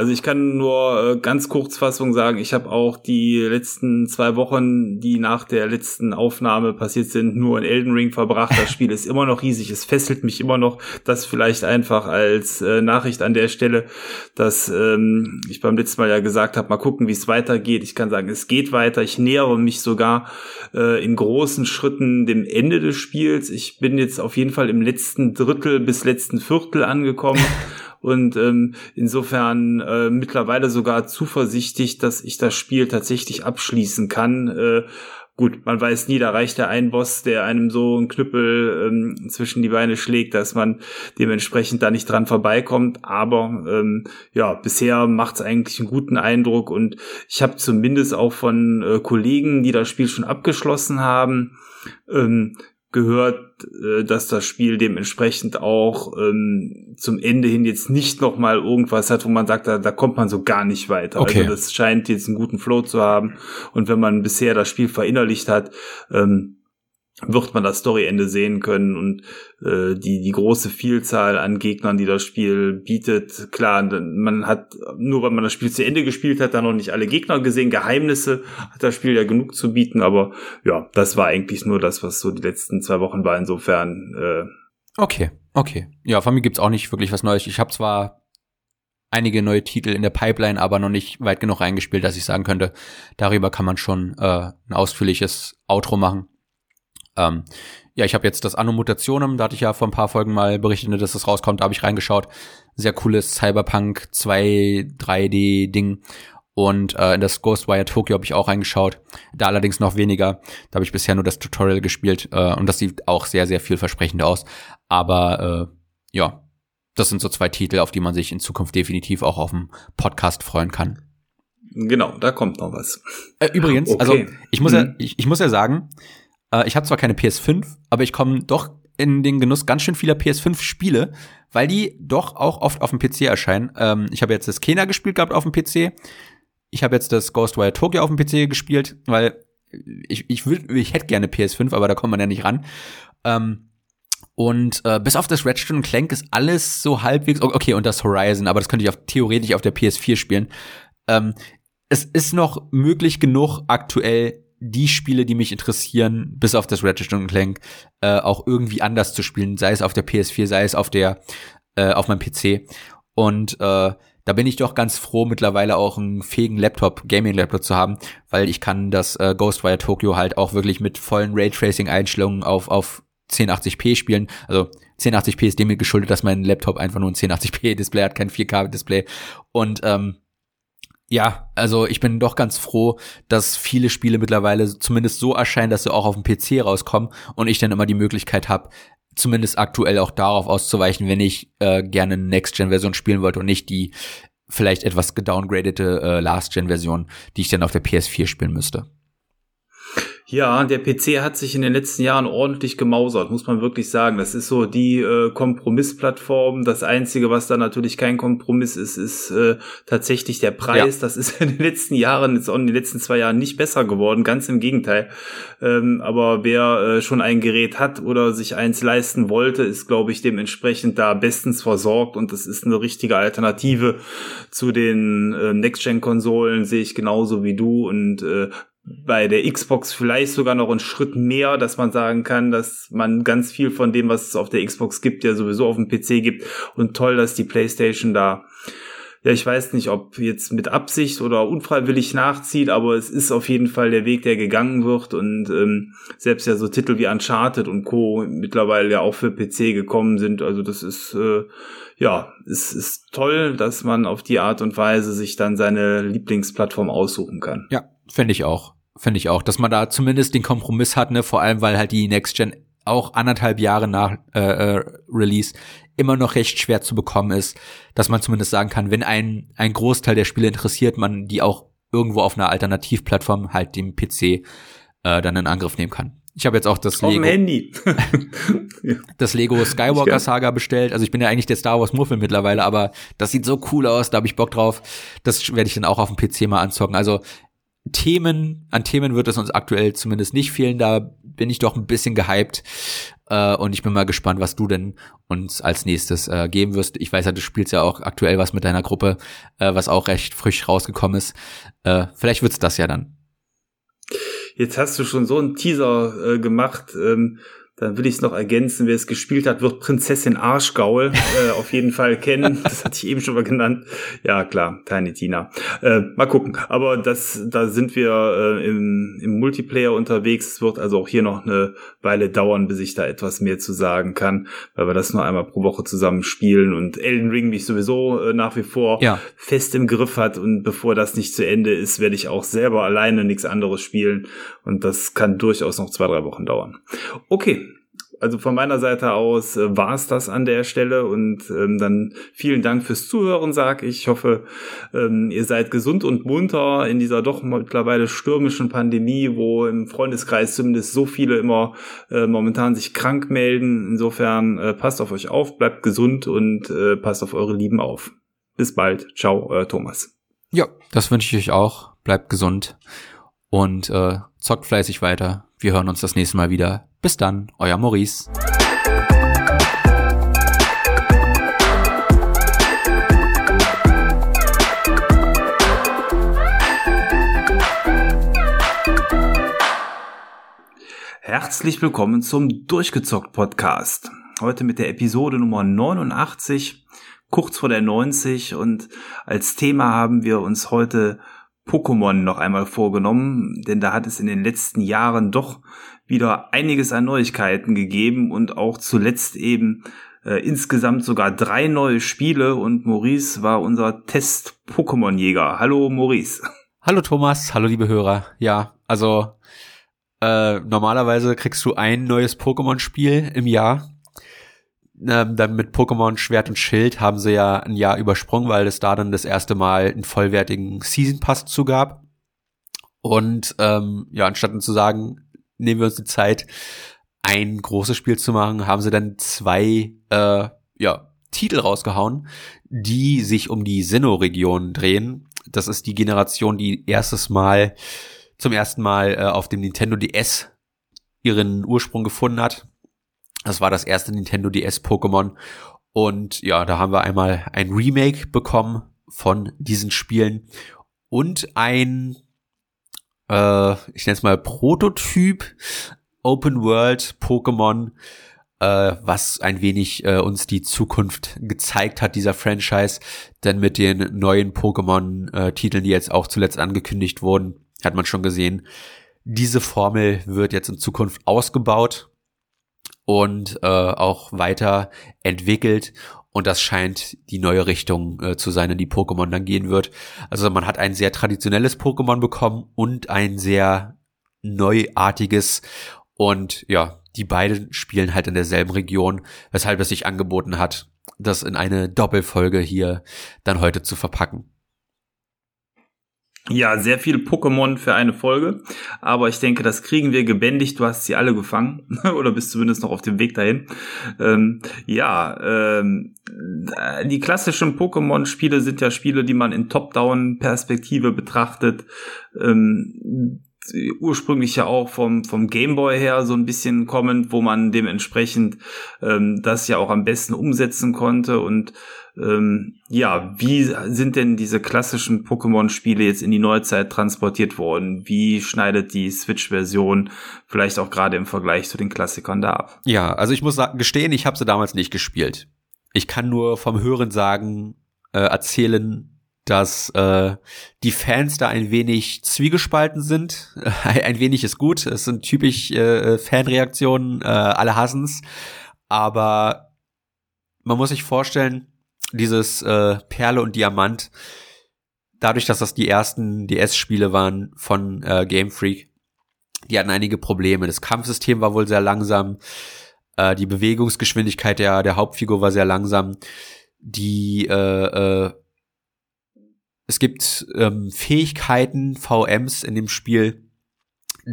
[SPEAKER 2] Also ich kann nur äh, ganz Kurzfassung sagen, ich habe auch die letzten zwei Wochen, die nach der letzten Aufnahme passiert sind, nur in Elden Ring verbracht. Das Spiel ist immer noch riesig, es fesselt mich immer noch. Das vielleicht einfach als äh, Nachricht an der Stelle, dass ähm, ich beim letzten Mal ja gesagt habe, mal gucken, wie es weitergeht. Ich kann sagen, es geht weiter. Ich nähere mich sogar äh, in großen Schritten dem Ende des Spiels. Ich bin jetzt auf jeden Fall im letzten Drittel bis letzten Viertel angekommen. und ähm, insofern äh, mittlerweile sogar zuversichtlich, dass ich das Spiel tatsächlich abschließen kann. Äh, gut, man weiß nie, da reicht der ein Boss, der einem so einen Knüppel ähm, zwischen die Beine schlägt, dass man dementsprechend da nicht dran vorbeikommt. Aber ähm, ja, bisher macht es eigentlich einen guten Eindruck und ich habe zumindest auch von äh, Kollegen, die das Spiel schon abgeschlossen haben, ähm, gehört, äh, dass das Spiel dementsprechend auch ähm, zum Ende hin jetzt nicht noch mal irgendwas hat, wo man sagt, da, da kommt man so gar nicht weiter.
[SPEAKER 1] Okay.
[SPEAKER 2] Also das scheint jetzt einen guten Flow zu haben. Und wenn man bisher das Spiel verinnerlicht hat, ähm, wird man das Storyende sehen können und äh, die die große Vielzahl an Gegnern, die das Spiel bietet. Klar, man hat nur, wenn man das Spiel zu Ende gespielt hat, dann noch nicht alle Gegner gesehen. Geheimnisse hat das Spiel ja genug zu bieten, aber ja, das war eigentlich nur das, was so die letzten zwei Wochen war. Insofern. Äh,
[SPEAKER 1] okay, okay. Ja, von mir gibt's auch nicht wirklich was Neues. Ich habe zwar einige neue Titel in der Pipeline, aber noch nicht weit genug reingespielt, dass ich sagen könnte, darüber kann man schon äh, ein ausführliches Outro machen. Ähm, ja, ich habe jetzt das Anno Mutationem, da hatte ich ja vor ein paar Folgen mal berichtet, dass das rauskommt, da habe ich reingeschaut. Sehr cooles Cyberpunk 2 3D-Ding. Und äh, in das Ghostwire Tokyo habe ich auch reingeschaut. Da allerdings noch weniger. Da habe ich bisher nur das Tutorial gespielt äh, und das sieht auch sehr, sehr vielversprechend aus. Aber äh, ja, das sind so zwei Titel, auf die man sich in Zukunft definitiv auch auf dem Podcast freuen kann.
[SPEAKER 2] Genau, da kommt noch was.
[SPEAKER 1] Äh, übrigens, okay. also ich muss ja, mhm. ich, ich muss ja sagen, äh, ich habe zwar keine PS5, aber ich komme doch in den Genuss ganz schön vieler PS5-Spiele, weil die doch auch oft auf dem PC erscheinen. Ähm, ich habe jetzt das Kena gespielt gehabt auf dem PC. Ich habe jetzt das Ghostwire Tokyo auf dem PC gespielt, weil ich, ich, will, ich hätte gerne PS5, aber da kommt man ja nicht ran. Ähm, und äh, bis auf das Ratchet Clank ist alles so halbwegs okay und das Horizon, aber das könnte ich auf, theoretisch auf der PS4 spielen. Ähm, es ist noch möglich genug aktuell die Spiele, die mich interessieren, bis auf das Ratchet Clank, äh, auch irgendwie anders zu spielen, sei es auf der PS4, sei es auf der äh, auf meinem PC. Und äh, da bin ich doch ganz froh, mittlerweile auch einen fähigen Laptop, Gaming-Laptop zu haben, weil ich kann das äh, Ghostwire Tokyo halt auch wirklich mit vollen Raytracing-Einstellungen auf, auf 1080p spielen. Also 1080p ist dem geschuldet, dass mein Laptop einfach nur ein 1080p-Display hat, kein 4K-Display. Und ähm, ja, also ich bin doch ganz froh, dass viele Spiele mittlerweile zumindest so erscheinen, dass sie auch auf dem PC rauskommen und ich dann immer die Möglichkeit habe, zumindest aktuell auch darauf auszuweichen, wenn ich äh, gerne eine Next-Gen-Version spielen wollte und nicht die vielleicht etwas gedowngradete äh, Last-Gen-Version, die ich dann auf der PS4 spielen müsste.
[SPEAKER 2] Ja, der PC hat sich in den letzten Jahren ordentlich gemausert, muss man wirklich sagen. Das ist so die äh, Kompromissplattform. Das Einzige, was da natürlich kein Kompromiss ist, ist äh, tatsächlich der Preis. Ja. Das ist in den letzten Jahren, jetzt auch in den letzten zwei Jahren nicht besser geworden, ganz im Gegenteil. Ähm, aber wer äh, schon ein Gerät hat oder sich eins leisten wollte, ist, glaube ich, dementsprechend da bestens versorgt und das ist eine richtige Alternative zu den äh, Next-Gen-Konsolen, sehe ich genauso wie du und äh, bei der Xbox vielleicht sogar noch einen Schritt mehr, dass man sagen kann, dass man ganz viel von dem, was es auf der Xbox gibt, ja sowieso auf dem PC gibt. Und toll, dass die PlayStation da, ja, ich weiß nicht, ob jetzt mit Absicht oder unfreiwillig nachzieht, aber es ist auf jeden Fall der Weg, der gegangen wird. Und ähm, selbst ja so Titel wie Uncharted und Co. mittlerweile ja auch für PC gekommen sind. Also das ist äh, ja, es ist toll, dass man auf die Art und Weise sich dann seine Lieblingsplattform aussuchen kann.
[SPEAKER 1] Ja, Finde ich auch. Finde ich auch, dass man da zumindest den Kompromiss hat, ne, vor allem weil halt die Next Gen auch anderthalb Jahre nach äh, äh, Release immer noch recht schwer zu bekommen ist, dass man zumindest sagen kann, wenn ein ein Großteil der Spiele interessiert, man die auch irgendwo auf einer Alternativplattform halt dem PC äh, dann in Angriff nehmen kann. Ich habe jetzt auch das
[SPEAKER 2] Lego
[SPEAKER 1] Handy. das Lego Skywalker Saga bestellt. Also ich bin ja eigentlich der Star Wars Muffel mittlerweile, aber das sieht so cool aus, da habe ich Bock drauf. Das werde ich dann auch auf dem PC mal anzocken. Also Themen, an Themen wird es uns aktuell zumindest nicht fehlen. Da bin ich doch ein bisschen gehypt. Äh, und ich bin mal gespannt, was du denn uns als nächstes äh, geben wirst. Ich weiß ja, du spielst ja auch aktuell was mit deiner Gruppe, äh, was auch recht frisch rausgekommen ist. Äh, vielleicht wird's das ja dann.
[SPEAKER 2] Jetzt hast du schon so einen Teaser äh, gemacht. Ähm dann will ich es noch ergänzen, wer es gespielt hat, wird Prinzessin Arschgaul äh, auf jeden Fall kennen. Das hatte ich eben schon mal genannt. Ja, klar, Tiny Tina. Äh, mal gucken. Aber das, da sind wir äh, im, im Multiplayer unterwegs. Es wird also auch hier noch eine Weile dauern, bis ich da etwas mehr zu sagen kann, weil wir das nur einmal pro Woche zusammen spielen und Elden Ring mich sowieso äh, nach wie vor ja. fest im Griff hat. Und bevor das nicht zu Ende ist, werde ich auch selber alleine nichts anderes spielen. Und das kann durchaus noch zwei, drei Wochen dauern. Okay, also von meiner Seite aus äh, war es das an der Stelle und ähm, dann vielen Dank fürs Zuhören, sag ich. Ich hoffe, ähm, ihr seid gesund und munter in dieser doch mittlerweile stürmischen Pandemie, wo im Freundeskreis zumindest so viele immer äh, momentan sich krank melden. Insofern äh, passt auf euch auf, bleibt gesund und äh, passt auf eure Lieben auf. Bis bald. Ciao, euer Thomas.
[SPEAKER 1] Ja, das wünsche ich euch auch. Bleibt gesund und äh, zockt fleißig weiter. Wir hören uns das nächste Mal wieder. Bis dann, euer Maurice.
[SPEAKER 2] Herzlich willkommen zum Durchgezockt Podcast. Heute mit der Episode Nummer 89, kurz vor der 90 und als Thema haben wir uns heute Pokémon noch einmal vorgenommen, denn da hat es in den letzten Jahren doch wieder einiges an Neuigkeiten gegeben und auch zuletzt eben äh, insgesamt sogar drei neue Spiele und Maurice war unser Test-Pokémon-Jäger. Hallo Maurice.
[SPEAKER 1] Hallo Thomas, hallo liebe Hörer. Ja, also äh, normalerweise kriegst du ein neues Pokémon-Spiel im Jahr. Ähm, dann mit Pokémon Schwert und Schild haben sie ja ein Jahr übersprungen, weil es da dann das erste Mal einen vollwertigen Season Pass zugab. Und ähm, ja, anstatt zu sagen, nehmen wir uns die Zeit, ein großes Spiel zu machen, haben sie dann zwei äh, ja, Titel rausgehauen, die sich um die Sinnoh-Region drehen. Das ist die Generation, die erstes Mal zum ersten Mal äh, auf dem Nintendo DS ihren Ursprung gefunden hat. Das war das erste Nintendo DS Pokémon. Und ja, da haben wir einmal ein Remake bekommen von diesen Spielen und ein, äh, ich nenne es mal Prototyp Open World Pokémon, äh, was ein wenig äh, uns die Zukunft gezeigt hat, dieser Franchise. Denn mit den neuen Pokémon-Titeln, die jetzt auch zuletzt angekündigt wurden, hat man schon gesehen, diese Formel wird jetzt in Zukunft ausgebaut und äh, auch weiter entwickelt. Und das scheint die neue Richtung äh, zu sein, in die Pokémon dann gehen wird. Also man hat ein sehr traditionelles Pokémon bekommen und ein sehr neuartiges. Und ja, die beiden spielen halt in derselben Region, weshalb es sich angeboten hat, das in eine Doppelfolge hier dann heute zu verpacken.
[SPEAKER 2] Ja, sehr viel Pokémon für eine Folge, aber ich denke, das kriegen wir gebändigt. Du hast sie alle gefangen oder bist zumindest noch auf dem Weg dahin. Ähm, ja, ähm, die klassischen Pokémon-Spiele sind ja Spiele, die man in Top-Down-Perspektive betrachtet. Ähm, ursprünglich ja auch vom, vom Gameboy her so ein bisschen kommend, wo man dementsprechend ähm, das ja auch am besten umsetzen konnte und ähm, ja, wie sind denn diese klassischen Pokémon-Spiele jetzt in die Neuzeit transportiert worden? Wie schneidet die Switch-Version vielleicht auch gerade im Vergleich zu den Klassikern da ab?
[SPEAKER 1] Ja, also ich muss gestehen, ich habe sie damals nicht gespielt. Ich kann nur vom Hören sagen, äh, erzählen, dass äh, die Fans da ein wenig zwiegespalten sind. ein wenig ist gut. Es sind typisch äh, Fanreaktionen, äh, alle hassen's. Aber man muss sich vorstellen, dieses äh, Perle und Diamant, dadurch, dass das die ersten DS-Spiele waren von äh, Game Freak, die hatten einige Probleme. Das Kampfsystem war wohl sehr langsam, äh, die Bewegungsgeschwindigkeit der, der Hauptfigur war sehr langsam, die äh, äh, es gibt ähm, Fähigkeiten, VMs in dem Spiel,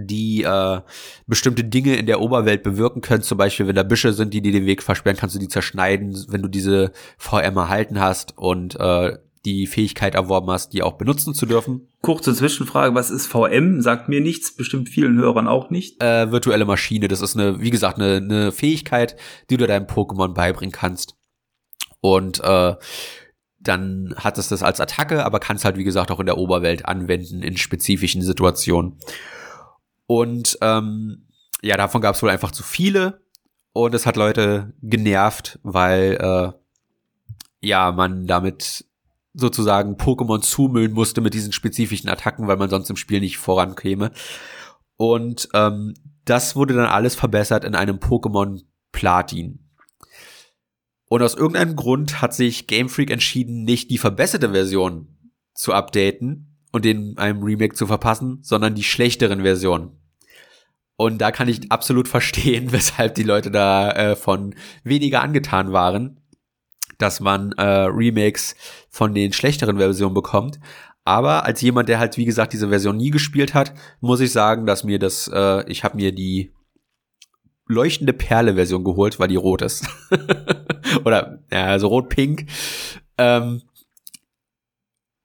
[SPEAKER 1] die äh, bestimmte Dinge in der Oberwelt bewirken können. Zum Beispiel, wenn da Büsche sind, die dir den Weg versperren, kannst du die zerschneiden, wenn du diese VM erhalten hast und äh, die Fähigkeit erworben hast, die auch benutzen zu dürfen.
[SPEAKER 2] Kurze Zwischenfrage, was ist VM? Sagt mir nichts, bestimmt vielen Hörern auch nicht.
[SPEAKER 1] Äh, virtuelle Maschine, das ist eine, wie gesagt, eine, eine Fähigkeit, die du deinem Pokémon beibringen kannst. Und äh, dann hat es das als Attacke, aber kann es halt, wie gesagt, auch in der Oberwelt anwenden in spezifischen Situationen. Und ähm, ja, davon gab es wohl einfach zu viele und es hat Leute genervt, weil äh, ja man damit sozusagen Pokémon zumüllen musste mit diesen spezifischen Attacken, weil man sonst im Spiel nicht vorankäme. Und ähm, das wurde dann alles verbessert in einem Pokémon Platin. Und aus irgendeinem Grund hat sich Game Freak entschieden, nicht die verbesserte Version zu updaten und den einem Remake zu verpassen, sondern die schlechteren Versionen. Und da kann ich absolut verstehen, weshalb die Leute da äh, von weniger angetan waren, dass man äh, Remakes von den schlechteren Versionen bekommt. Aber als jemand, der halt wie gesagt diese Version nie gespielt hat, muss ich sagen, dass mir das, äh, ich habe mir die leuchtende Perle-Version geholt, weil die rot ist. Oder ja, also rot-pink. Ähm,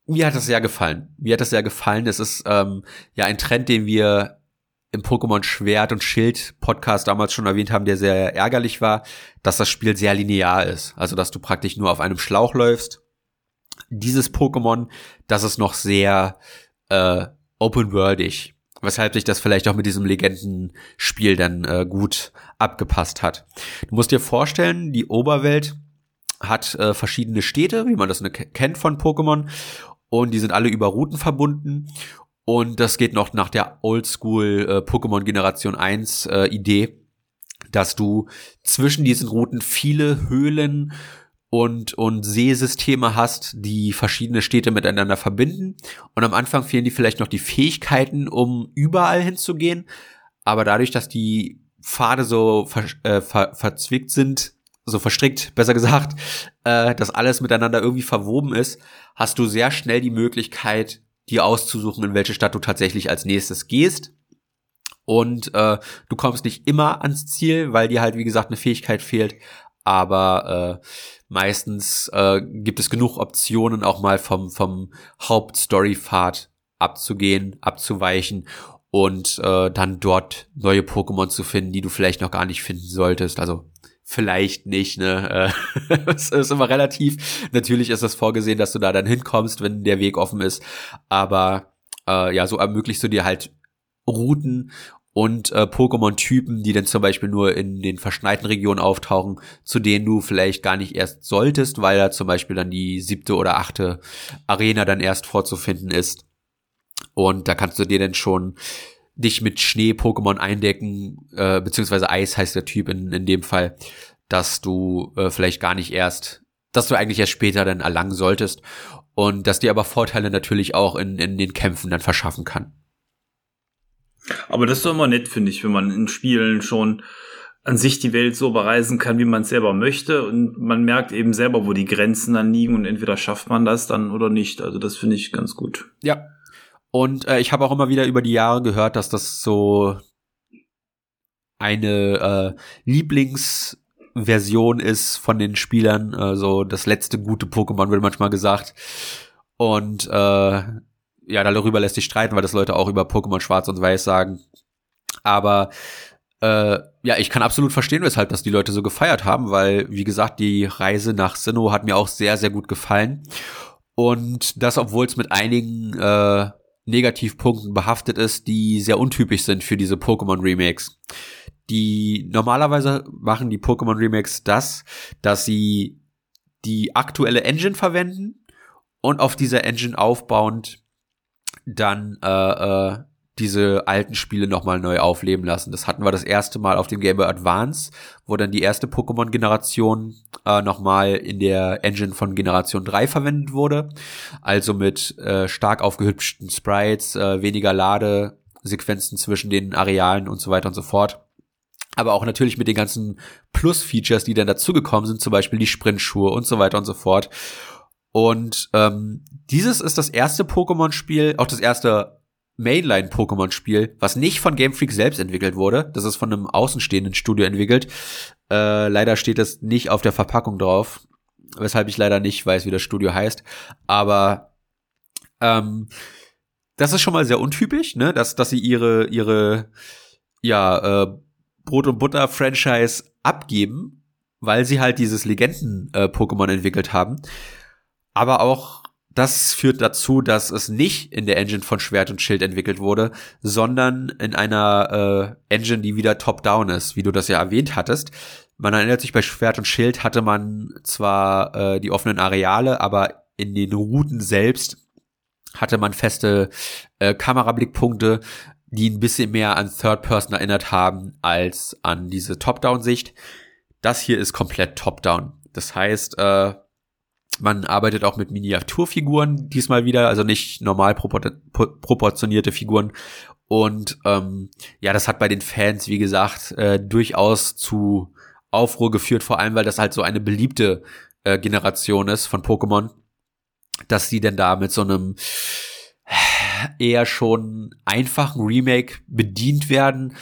[SPEAKER 1] mir hat das sehr gefallen. Mir hat das sehr gefallen. Es ist ähm, ja ein Trend, den wir im Pokémon Schwert und Schild Podcast damals schon erwähnt haben, der sehr ärgerlich war, dass das Spiel sehr linear ist. Also, dass du praktisch nur auf einem Schlauch läufst. Dieses Pokémon, das ist noch sehr äh, open-worldig, weshalb sich das vielleicht auch mit diesem Legendenspiel dann äh, gut abgepasst hat. Du musst dir vorstellen, die Oberwelt hat äh, verschiedene Städte, wie man das ne kennt von Pokémon. und die sind alle über Routen verbunden. Und das geht noch nach der Oldschool äh, Pokémon Generation 1 äh, Idee, dass du zwischen diesen Routen viele Höhlen und, und Seesysteme hast, die verschiedene Städte miteinander verbinden. Und am Anfang fehlen die vielleicht noch die Fähigkeiten, um überall hinzugehen. Aber dadurch, dass die Pfade so ver, äh, ver, verzwickt sind, so verstrickt, besser gesagt, äh, dass alles miteinander irgendwie verwoben ist, hast du sehr schnell die Möglichkeit, dir auszusuchen, in welche Stadt du tatsächlich als nächstes gehst. Und äh, du kommst nicht immer ans Ziel, weil dir halt, wie gesagt, eine Fähigkeit fehlt. Aber äh, meistens äh, gibt es genug Optionen, auch mal vom, vom Hauptstory-Pfad abzugehen, abzuweichen und äh, dann dort neue Pokémon zu finden, die du vielleicht noch gar nicht finden solltest. Also vielleicht nicht, ne? Äh, es ist immer relativ. Natürlich ist es vorgesehen, dass du da dann hinkommst, wenn der Weg offen ist. Aber äh, ja, so ermöglichst du dir halt Routen und äh, Pokémon-Typen, die dann zum Beispiel nur in den verschneiten Regionen auftauchen, zu denen du vielleicht gar nicht erst solltest, weil da zum Beispiel dann die siebte oder achte Arena dann erst vorzufinden ist. Und da kannst du dir dann schon dich mit Schnee-Pokémon eindecken, äh, beziehungsweise Eis heißt der Typ in, in dem Fall, dass du äh, vielleicht gar nicht erst, dass du eigentlich erst später dann erlangen solltest und dass dir aber Vorteile natürlich auch in, in den Kämpfen dann verschaffen kann.
[SPEAKER 2] Aber das ist doch immer nett, finde ich, wenn man in Spielen schon an sich die Welt so bereisen kann, wie man es selber möchte und man merkt eben selber, wo die Grenzen dann liegen und entweder schafft man das dann oder nicht. Also das finde ich ganz gut.
[SPEAKER 1] Ja, und äh, ich habe auch immer wieder über die Jahre gehört, dass das so eine äh, Lieblingsversion ist von den Spielern. Also das letzte gute Pokémon wird manchmal gesagt. Und äh, ja, darüber lässt sich streiten, weil das Leute auch über Pokémon Schwarz und Weiß sagen. Aber äh, ja, ich kann absolut verstehen, weshalb das die Leute so gefeiert haben, weil, wie gesagt, die Reise nach Sinnoh hat mir auch sehr, sehr gut gefallen. Und das, obwohl es mit einigen äh, Negativpunkten behaftet ist, die sehr untypisch sind für diese Pokémon Remakes. Die normalerweise machen die Pokémon Remakes das, dass sie die aktuelle Engine verwenden und auf dieser Engine aufbauend dann äh, äh, diese alten Spiele nochmal neu aufleben lassen. Das hatten wir das erste Mal auf dem Game Boy Advance, wo dann die erste Pokémon-Generation äh, nochmal in der Engine von Generation 3 verwendet wurde. Also mit äh, stark aufgehübschten Sprites, äh, weniger Ladesequenzen zwischen den Arealen und so weiter und so fort. Aber auch natürlich mit den ganzen Plus-Features, die dann dazugekommen sind, zum Beispiel die Sprintschuhe und so weiter und so fort. Und ähm, dieses ist das erste Pokémon-Spiel, auch das erste Mainline-Pokémon-Spiel, was nicht von Game Freak selbst entwickelt wurde. Das ist von einem außenstehenden Studio entwickelt. Äh, leider steht das nicht auf der Verpackung drauf, weshalb ich leider nicht weiß, wie das Studio heißt. Aber ähm, das ist schon mal sehr untypisch, ne, dass dass sie ihre ihre ja äh, Brot und Butter Franchise abgeben, weil sie halt dieses Legenden äh, entwickelt haben. Aber auch das führt dazu, dass es nicht in der Engine von Schwert und Schild entwickelt wurde, sondern in einer äh, Engine, die wieder top-down ist, wie du das ja erwähnt hattest. Man erinnert sich, bei Schwert und Schild hatte man zwar äh, die offenen Areale, aber in den Routen selbst hatte man feste äh, Kamerablickpunkte, die ein bisschen mehr an Third Person erinnert haben als an diese Top-Down-Sicht. Das hier ist komplett Top-Down. Das heißt, äh, man arbeitet auch mit Miniaturfiguren diesmal wieder, also nicht normal proportionierte Figuren. Und ähm, ja, das hat bei den Fans, wie gesagt, äh, durchaus zu Aufruhr geführt, vor allem weil das halt so eine beliebte äh, Generation ist von Pokémon, dass sie denn da mit so einem eher schon einfachen Remake bedient werden,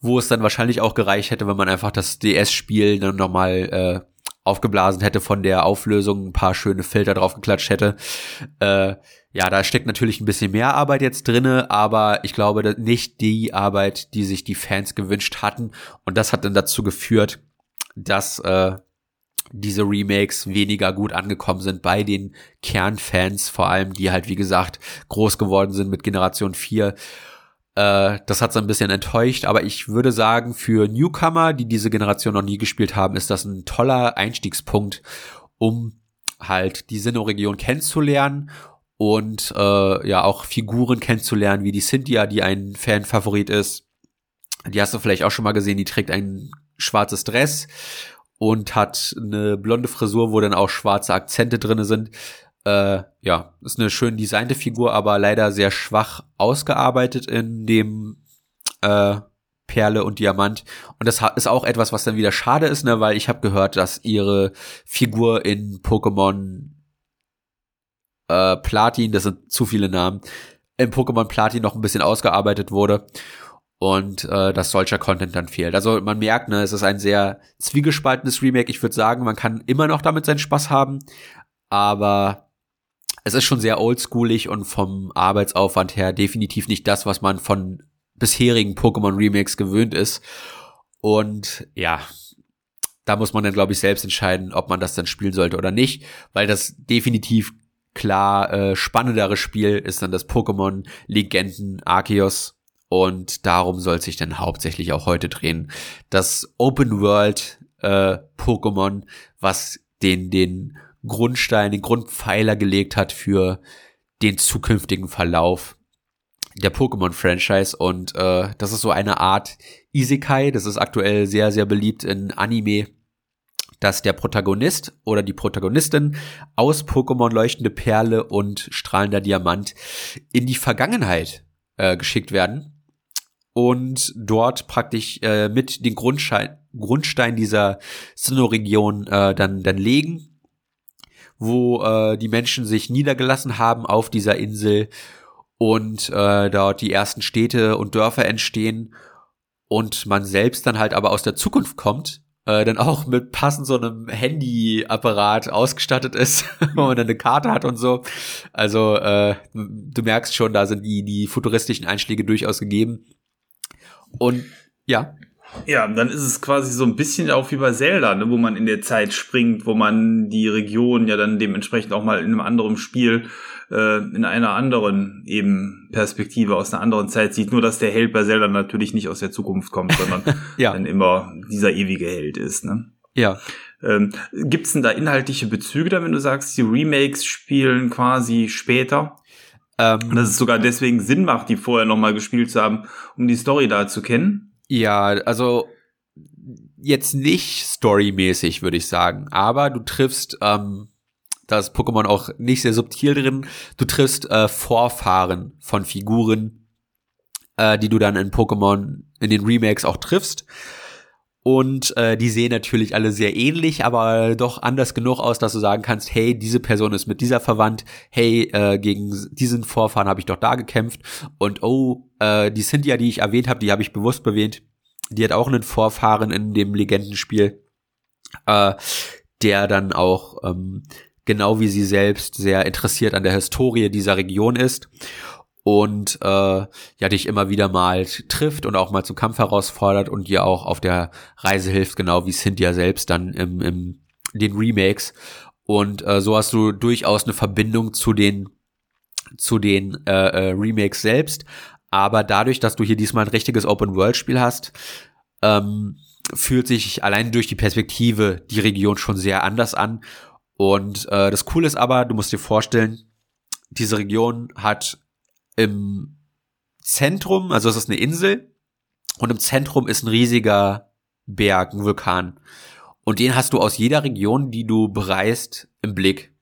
[SPEAKER 1] wo es dann wahrscheinlich auch gereicht hätte, wenn man einfach das DS-Spiel dann nochmal äh, aufgeblasen hätte von der Auflösung, ein paar schöne Filter draufgeklatscht hätte. Äh, ja, da steckt natürlich ein bisschen mehr Arbeit jetzt drinne, aber ich glaube nicht die Arbeit, die sich die Fans gewünscht hatten. Und das hat dann dazu geführt, dass äh, diese Remakes weniger gut angekommen sind bei den Kernfans, vor allem die halt, wie gesagt, groß geworden sind mit Generation 4 äh, das hat so ein bisschen enttäuscht, aber ich würde sagen, für Newcomer, die diese Generation noch nie gespielt haben, ist das ein toller Einstiegspunkt, um halt die Sinnoh-Region kennenzulernen und äh, ja auch Figuren kennenzulernen, wie die Cynthia, die ein Fanfavorit ist. Die hast du vielleicht auch schon mal gesehen, die trägt ein schwarzes Dress und hat eine blonde Frisur, wo dann auch schwarze Akzente drinne sind. Äh, ja, ist eine schön designte Figur, aber leider sehr schwach ausgearbeitet in dem äh, Perle und Diamant. Und das ist auch etwas, was dann wieder schade ist, ne, weil ich habe gehört, dass ihre Figur in Pokémon äh, Platin, das sind zu viele Namen, in Pokémon Platin noch ein bisschen ausgearbeitet wurde und äh, dass solcher Content dann fehlt. Also man merkt, ne, es ist ein sehr zwiegespaltenes Remake. Ich würde sagen, man kann immer noch damit seinen Spaß haben, aber es ist schon sehr oldschoolig und vom Arbeitsaufwand her definitiv nicht das, was man von bisherigen Pokémon Remakes gewöhnt ist. Und ja, da muss man dann, glaube ich, selbst entscheiden, ob man das dann spielen sollte oder nicht, weil das definitiv klar äh, spannendere Spiel ist dann das Pokémon Legenden Arceus und darum soll sich dann hauptsächlich auch heute drehen. Das Open World äh, Pokémon, was den den Grundstein, den Grundpfeiler gelegt hat für den zukünftigen Verlauf der Pokémon-Franchise. Und äh, das ist so eine Art Isekai, das ist aktuell sehr, sehr beliebt in Anime, dass der Protagonist oder die Protagonistin aus Pokémon Leuchtende Perle und Strahlender Diamant in die Vergangenheit äh, geschickt werden und dort praktisch äh, mit den Grundstein, Grundstein dieser Sinnoh-Region äh, dann, dann legen, wo äh, die Menschen sich niedergelassen haben auf dieser Insel und äh, dort die ersten Städte und Dörfer entstehen und man selbst dann halt aber aus der Zukunft kommt, äh, dann auch mit passend so einem Handyapparat ausgestattet ist, wo man dann eine Karte hat und so. Also äh, du merkst schon, da sind die, die futuristischen Einschläge durchaus gegeben. Und ja.
[SPEAKER 2] Ja, dann ist es quasi so ein bisschen auch wie bei Zelda, ne, wo man in der Zeit springt, wo man die Region ja dann dementsprechend auch mal in einem anderen Spiel äh, in einer anderen eben Perspektive aus einer anderen Zeit sieht. Nur dass der Held bei Zelda natürlich nicht aus der Zukunft kommt, sondern ja. dann immer dieser ewige Held ist. Ne?
[SPEAKER 1] Ja.
[SPEAKER 2] Ähm, Gibt es denn da inhaltliche Bezüge da, wenn du sagst, die Remakes spielen quasi später? Ähm, dass es sogar deswegen Sinn macht, die vorher nochmal gespielt zu haben, um die Story da zu kennen?
[SPEAKER 1] Ja, also jetzt nicht storymäßig, würde ich sagen. Aber du triffst, ähm, da ist Pokémon auch nicht sehr subtil drin, du triffst äh, Vorfahren von Figuren, äh, die du dann in Pokémon in den Remakes auch triffst. Und äh, die sehen natürlich alle sehr ähnlich, aber doch anders genug aus, dass du sagen kannst, hey, diese Person ist mit dieser verwandt, hey, äh, gegen diesen Vorfahren habe ich doch da gekämpft. Und oh, äh, die Cynthia, die ich erwähnt habe, die habe ich bewusst erwähnt, die hat auch einen Vorfahren in dem Legendenspiel, äh, der dann auch ähm, genau wie sie selbst sehr interessiert an der Historie dieser Region ist und äh, ja dich immer wieder mal trifft und auch mal zum Kampf herausfordert und dir auch auf der Reise hilft, genau wie Cynthia selbst dann im, im den Remakes. Und äh, so hast du durchaus eine Verbindung zu den zu den äh, äh, Remakes selbst. Aber dadurch, dass du hier diesmal ein richtiges Open-World-Spiel hast, ähm, fühlt sich allein durch die Perspektive die Region schon sehr anders an. Und äh, das Coole ist aber, du musst dir vorstellen, diese Region hat im Zentrum, also es ist eine Insel und im Zentrum ist ein riesiger Berg, ein Vulkan. Und den hast du aus jeder Region, die du bereist, im Blick.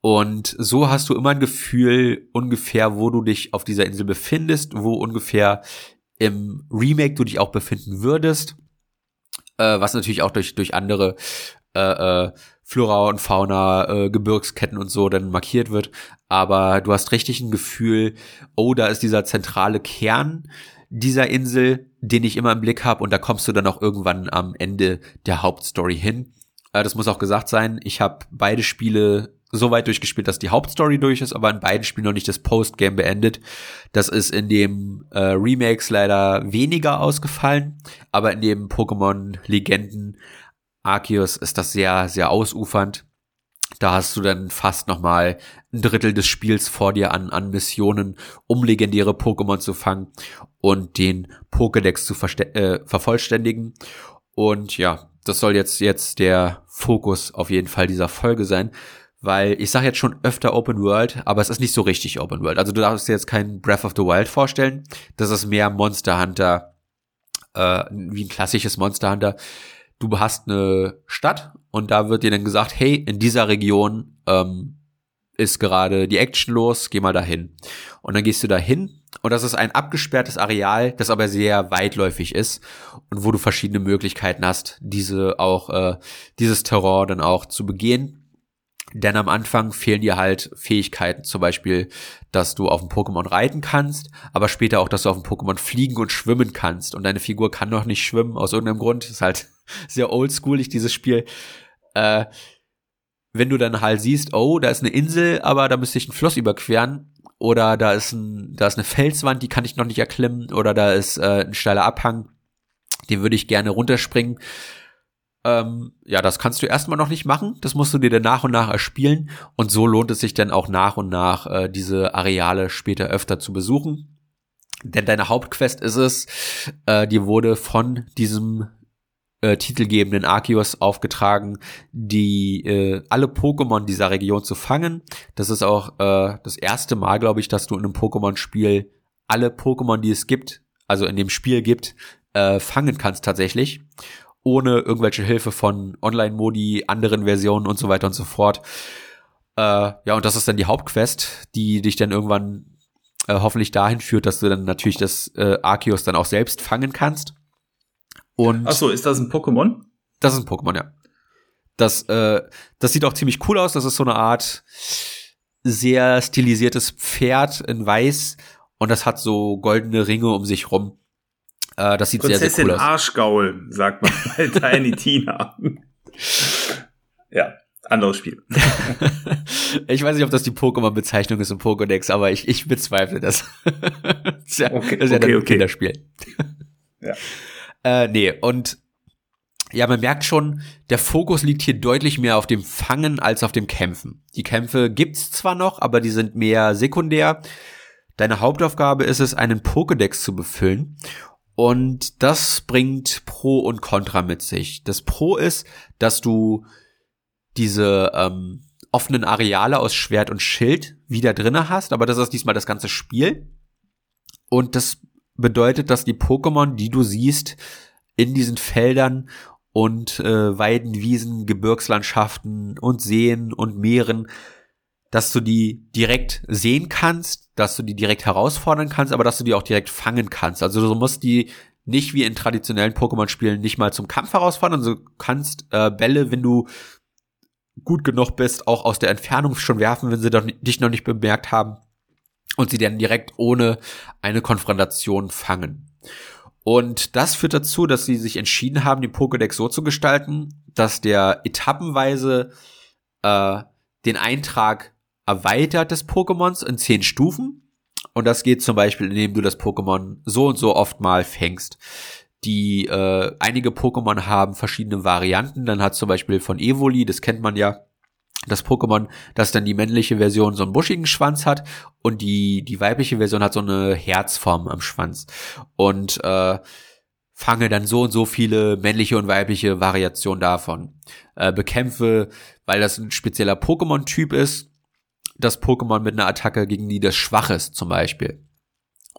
[SPEAKER 1] Und so hast du immer ein Gefühl ungefähr, wo du dich auf dieser Insel befindest, wo ungefähr im Remake du dich auch befinden würdest. Äh, was natürlich auch durch, durch andere äh, äh, Flora und Fauna, äh, Gebirgsketten und so dann markiert wird. Aber du hast richtig ein Gefühl, oh, da ist dieser zentrale Kern dieser Insel, den ich immer im Blick habe und da kommst du dann auch irgendwann am Ende der Hauptstory hin. Äh, das muss auch gesagt sein, ich habe beide Spiele so weit durchgespielt, dass die Hauptstory durch ist, aber in beiden Spielen noch nicht das Postgame beendet. Das ist in dem äh, Remakes leider weniger ausgefallen, aber in dem Pokémon Legenden Arceus ist das sehr, sehr ausufernd. Da hast du dann fast noch mal ein Drittel des Spiels vor dir an, an Missionen, um legendäre Pokémon zu fangen und den Pokédex zu äh, vervollständigen. Und ja, das soll jetzt, jetzt der Fokus auf jeden Fall dieser Folge sein, weil ich sage jetzt schon öfter Open World, aber es ist nicht so richtig Open World. Also du darfst dir jetzt kein Breath of the Wild vorstellen. Das ist mehr Monster Hunter, äh, wie ein klassisches Monster Hunter. Du hast eine Stadt und da wird dir dann gesagt, hey, in dieser Region ähm, ist gerade die Action los, geh mal dahin. Und dann gehst du dahin und das ist ein abgesperrtes Areal, das aber sehr weitläufig ist und wo du verschiedene Möglichkeiten hast, diese auch, äh, dieses Terror dann auch zu begehen. Denn am Anfang fehlen dir halt Fähigkeiten, zum Beispiel, dass du auf dem Pokémon reiten kannst, aber später auch, dass du auf dem Pokémon fliegen und schwimmen kannst. Und deine Figur kann noch nicht schwimmen, aus irgendeinem Grund. Ist halt sehr oldschoolig, dieses Spiel. Äh, wenn du dann halt siehst, oh, da ist eine Insel, aber da müsste ich einen Fluss überqueren, oder da ist ein, da ist eine Felswand, die kann ich noch nicht erklimmen, oder da ist äh, ein steiler Abhang, den würde ich gerne runterspringen. Ähm, ja, das kannst du erstmal noch nicht machen. Das musst du dir dann nach und nach erspielen. Und so lohnt es sich dann auch nach und nach, äh, diese Areale später öfter zu besuchen. Denn deine Hauptquest ist es, äh, die wurde von diesem äh, titelgebenden Arceus aufgetragen, die äh, alle Pokémon dieser Region zu fangen. Das ist auch äh, das erste Mal, glaube ich, dass du in einem Pokémon-Spiel alle Pokémon, die es gibt, also in dem Spiel gibt, äh, fangen kannst tatsächlich, ohne irgendwelche Hilfe von Online-Modi, anderen Versionen und so weiter und so fort. Äh, ja, und das ist dann die Hauptquest, die dich dann irgendwann äh, hoffentlich dahin führt, dass du dann natürlich das äh, Arceus dann auch selbst fangen kannst.
[SPEAKER 2] Und Ach so, ist das ein Pokémon?
[SPEAKER 1] Das ist ein Pokémon, ja. Das, äh, das sieht auch ziemlich cool aus. Das ist so eine Art sehr stilisiertes Pferd in Weiß und das hat so goldene Ringe um sich rum. Äh, das sieht Prinzessin sehr, sehr cool aus.
[SPEAKER 2] Arschgaul, sagt man bei Tiny Tina. ja, anderes Spiel.
[SPEAKER 1] ich weiß nicht, ob das die Pokémon-Bezeichnung ist im Pokédex, aber ich, ich bezweifle das. das ist ja, okay, das ist ja okay, ein okay. Kinderspiel. ja. Äh, nee, und ja, man merkt schon, der Fokus liegt hier deutlich mehr auf dem Fangen als auf dem Kämpfen. Die Kämpfe gibt's zwar noch, aber die sind mehr sekundär. Deine Hauptaufgabe ist es, einen Pokédex zu befüllen. Und das bringt Pro und Contra mit sich. Das Pro ist, dass du diese ähm, offenen Areale aus Schwert und Schild wieder drinne hast, aber das ist diesmal das ganze Spiel. Und das bedeutet, dass die Pokémon, die du siehst, in diesen Feldern und äh, Weiden, Wiesen, Gebirgslandschaften und Seen und Meeren, dass du die direkt sehen kannst, dass du die direkt herausfordern kannst, aber dass du die auch direkt fangen kannst. Also du musst die nicht wie in traditionellen Pokémon-Spielen nicht mal zum Kampf herausfordern, du kannst äh, Bälle, wenn du gut genug bist, auch aus der Entfernung schon werfen, wenn sie dich noch nicht bemerkt haben und sie dann direkt ohne eine Konfrontation fangen. Und das führt dazu, dass sie sich entschieden haben, den Pokédex so zu gestalten, dass der etappenweise äh, den Eintrag erweitert des Pokémons in zehn Stufen. Und das geht zum Beispiel, indem du das Pokémon so und so oft mal fängst. Die äh, einige Pokémon haben verschiedene Varianten. Dann hat zum Beispiel von Evoli, das kennt man ja, das Pokémon, das dann die männliche Version so einen buschigen Schwanz hat und die, die weibliche Version hat so eine Herzform am Schwanz. Und äh, fange dann so und so viele männliche und weibliche Variationen davon. Äh, bekämpfe, weil das ein spezieller Pokémon-Typ ist, das Pokémon mit einer Attacke, gegen die das schwach ist, zum Beispiel.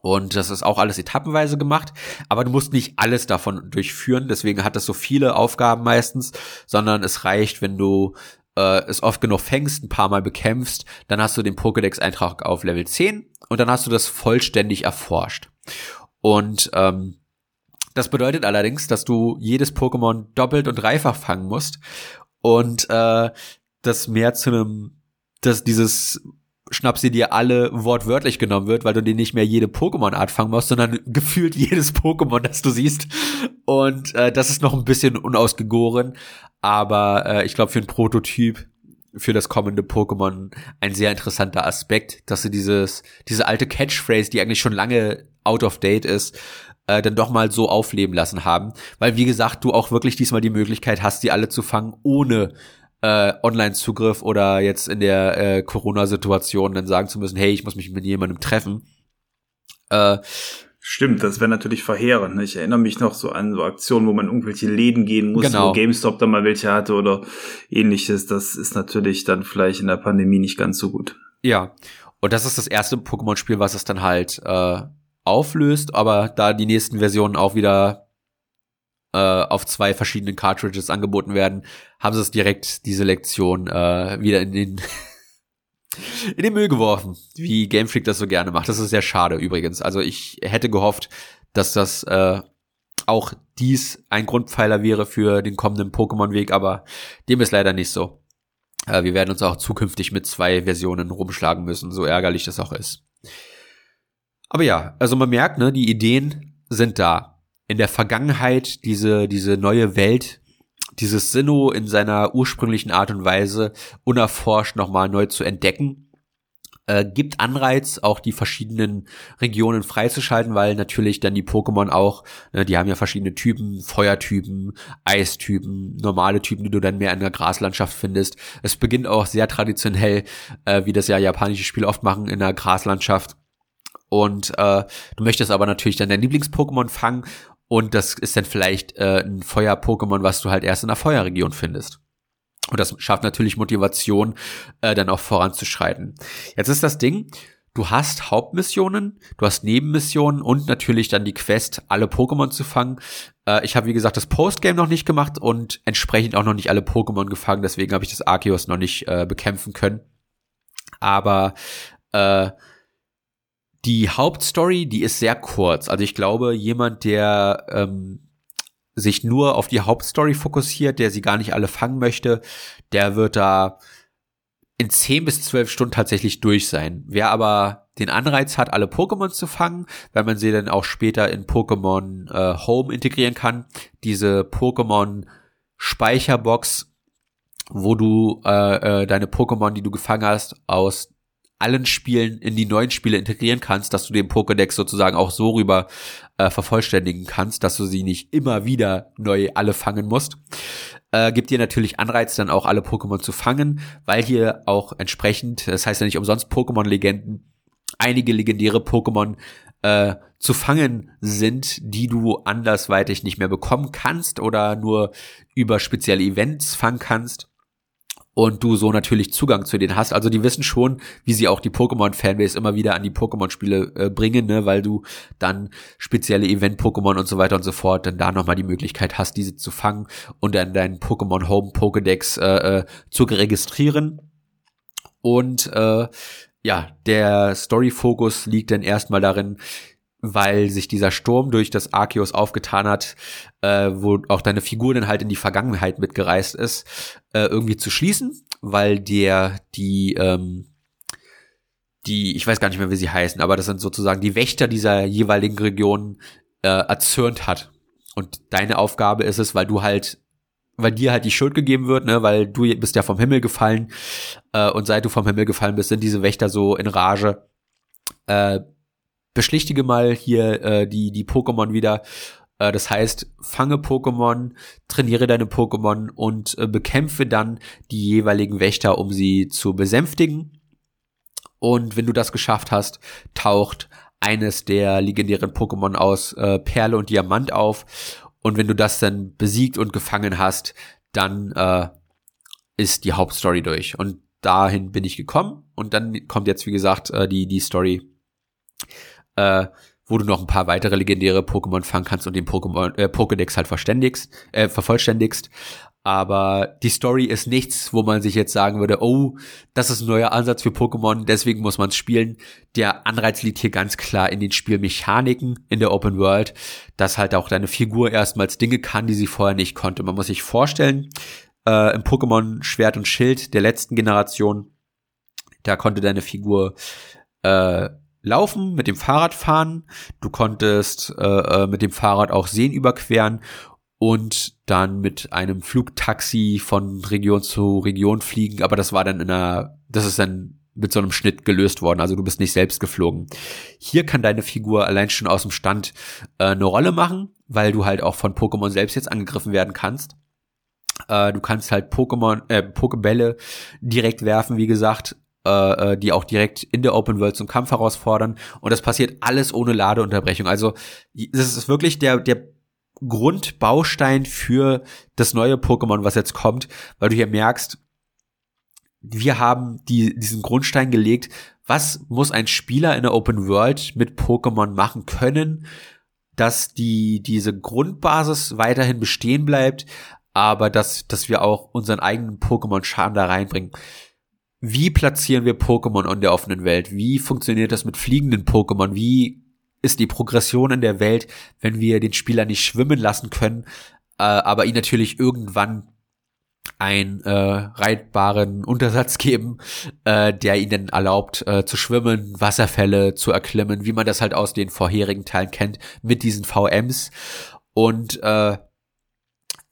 [SPEAKER 1] Und das ist auch alles etappenweise gemacht, aber du musst nicht alles davon durchführen, deswegen hat das so viele Aufgaben meistens, sondern es reicht, wenn du äh, es oft genug fängst, ein paar Mal bekämpfst, dann hast du den Pokédex-Eintrag auf Level 10 und dann hast du das vollständig erforscht. Und ähm, das bedeutet allerdings, dass du jedes Pokémon doppelt und dreifach fangen musst und äh, das mehr zu einem, dass dieses Schnapp sie dir alle wortwörtlich genommen wird, weil du dir nicht mehr jede Pokémon-Art fangen musst, sondern gefühlt jedes Pokémon, das du siehst. Und äh, das ist noch ein bisschen unausgegoren, aber äh, ich glaube für einen Prototyp für das kommende Pokémon ein sehr interessanter Aspekt, dass sie dieses diese alte Catchphrase, die eigentlich schon lange out of date ist, äh, dann doch mal so aufleben lassen haben, weil wie gesagt, du auch wirklich diesmal die Möglichkeit hast, die alle zu fangen, ohne äh, Online-Zugriff oder jetzt in der äh, Corona-Situation dann sagen zu müssen, hey, ich muss mich mit jemandem treffen. Äh,
[SPEAKER 2] Stimmt, das wäre natürlich verheerend. Ne? Ich erinnere mich noch so an so Aktionen, wo man irgendwelche Läden gehen musste,
[SPEAKER 1] Genau.
[SPEAKER 2] wo GameStop da mal welche hatte oder ähnliches. Das ist natürlich dann vielleicht in der Pandemie nicht ganz so gut.
[SPEAKER 1] Ja. Und das ist das erste Pokémon-Spiel, was es dann halt äh, auflöst, aber da die nächsten Versionen auch wieder äh, auf zwei verschiedenen Cartridges angeboten werden, haben sie es direkt die Selektion äh, wieder in den in den Müll geworfen, wie Game Freak das so gerne macht. Das ist sehr schade übrigens. Also ich hätte gehofft, dass das äh, auch dies ein Grundpfeiler wäre für den kommenden Pokémon-Weg, aber dem ist leider nicht so. Äh, wir werden uns auch zukünftig mit zwei Versionen rumschlagen müssen, so ärgerlich das auch ist. Aber ja, also man merkt, ne, die Ideen sind da. In der Vergangenheit diese, diese neue Welt, dieses Sinnoh in seiner ursprünglichen Art und Weise unerforscht nochmal neu zu entdecken, äh, gibt Anreiz, auch die verschiedenen Regionen freizuschalten, weil natürlich dann die Pokémon auch, ne, die haben ja verschiedene Typen, Feuertypen, Eistypen, normale Typen, die du dann mehr in der Graslandschaft findest. Es beginnt auch sehr traditionell, äh, wie das ja japanische Spiele oft machen, in der Graslandschaft. Und äh, du möchtest aber natürlich dann dein Lieblings-Pokémon fangen und das ist dann vielleicht äh, ein Feuer-Pokémon, was du halt erst in der Feuerregion findest. Und das schafft natürlich Motivation, äh, dann auch voranzuschreiten. Jetzt ist das Ding, du hast Hauptmissionen, du hast Nebenmissionen und natürlich dann die Quest, alle Pokémon zu fangen. Äh, ich habe, wie gesagt, das Postgame noch nicht gemacht und entsprechend auch noch nicht alle Pokémon gefangen, deswegen habe ich das Arceus noch nicht äh, bekämpfen können. Aber äh, die Hauptstory, die ist sehr kurz. Also ich glaube, jemand, der ähm, sich nur auf die Hauptstory fokussiert, der sie gar nicht alle fangen möchte, der wird da in 10 bis 12 Stunden tatsächlich durch sein. Wer aber den Anreiz hat, alle Pokémon zu fangen, weil man sie dann auch später in Pokémon äh, Home integrieren kann, diese Pokémon Speicherbox, wo du äh, äh, deine Pokémon, die du gefangen hast, aus allen Spielen in die neuen Spiele integrieren kannst, dass du den Pokédex sozusagen auch so rüber äh, vervollständigen kannst, dass du sie nicht immer wieder neu alle fangen musst. Äh, gibt dir natürlich Anreiz, dann auch alle Pokémon zu fangen, weil hier auch entsprechend, das heißt ja nicht umsonst Pokémon-Legenden, einige legendäre Pokémon äh, zu fangen sind, die du andersweitig nicht mehr bekommen kannst oder nur über spezielle Events fangen kannst und du so natürlich Zugang zu denen hast. Also die wissen schon, wie sie auch die Pokémon-Fanbase immer wieder an die Pokémon-Spiele äh, bringen, ne, weil du dann spezielle Event-Pokémon und so weiter und so fort dann da nochmal die Möglichkeit hast, diese zu fangen und dann deinen Pokémon Home Pokédex äh, äh, zu registrieren. Und äh, ja, der Story-Fokus liegt dann erstmal darin, weil sich dieser Sturm durch das Arceus aufgetan hat, äh, wo auch deine Figur dann halt in die Vergangenheit mitgereist ist, äh, irgendwie zu schließen, weil der die ähm, die, ich weiß gar nicht mehr, wie sie heißen, aber das sind sozusagen die Wächter dieser jeweiligen Region äh, erzürnt hat. Und deine Aufgabe ist es, weil du halt, weil dir halt die Schuld gegeben wird, ne, weil du bist ja vom Himmel gefallen äh, und seit du vom Himmel gefallen bist, sind diese Wächter so in Rage. Äh, beschlichtige mal hier äh, die die Pokémon wieder. Äh, das heißt, fange Pokémon, trainiere deine Pokémon und äh, bekämpfe dann die jeweiligen Wächter, um sie zu besänftigen. Und wenn du das geschafft hast, taucht eines der legendären Pokémon aus äh, Perle und Diamant auf. Und wenn du das dann besiegt und gefangen hast, dann äh, ist die Hauptstory durch. Und dahin bin ich gekommen. Und dann kommt jetzt, wie gesagt, äh, die, die Story, äh, wo du noch ein paar weitere legendäre Pokémon fangen kannst und den Pokémon, äh, Pokédex halt verständigst, äh, vervollständigst. Aber die Story ist nichts, wo man sich jetzt sagen würde, oh, das ist ein neuer Ansatz für Pokémon, deswegen muss man es spielen. Der Anreiz liegt hier ganz klar in den Spielmechaniken in der Open World, dass halt auch deine Figur erstmals Dinge kann, die sie vorher nicht konnte. Man muss sich vorstellen, äh, im Pokémon Schwert und Schild der letzten Generation, da konnte deine Figur äh, laufen, mit dem Fahrrad fahren, du konntest äh, äh mit dem Fahrrad auch Seen überqueren und dann mit einem Flugtaxi von Region zu Region fliegen, aber das war dann in einer, das ist dann mit so einem Schnitt gelöst worden, also du bist nicht selbst geflogen. Hier kann deine Figur allein schon aus dem Stand äh, eine Rolle machen, weil du halt auch von Pokémon selbst jetzt angegriffen werden kannst. Äh, du kannst halt Pokémon, äh, Pokebälle direkt werfen, wie gesagt, äh, äh, die auch direkt in der Open World zum Kampf herausfordern. Und das passiert alles ohne Ladeunterbrechung. Also das ist wirklich der, der Grundbaustein für das neue Pokémon, was jetzt kommt, weil du hier merkst, wir haben die, diesen Grundstein gelegt, was muss ein Spieler in der Open World mit Pokémon machen können, dass die, diese Grundbasis weiterhin bestehen bleibt, aber dass, dass wir auch unseren eigenen Pokémon-Charme da reinbringen. Wie platzieren wir Pokémon in der offenen Welt? Wie funktioniert das mit fliegenden Pokémon? Wie ist die Progression in der Welt, wenn wir den Spieler nicht schwimmen lassen können, äh, aber ihn natürlich irgendwann einen äh, reitbaren Untersatz geben, äh, der ihnen erlaubt äh, zu schwimmen, Wasserfälle zu erklimmen, wie man das halt aus den vorherigen Teilen kennt, mit diesen VMs. Und äh,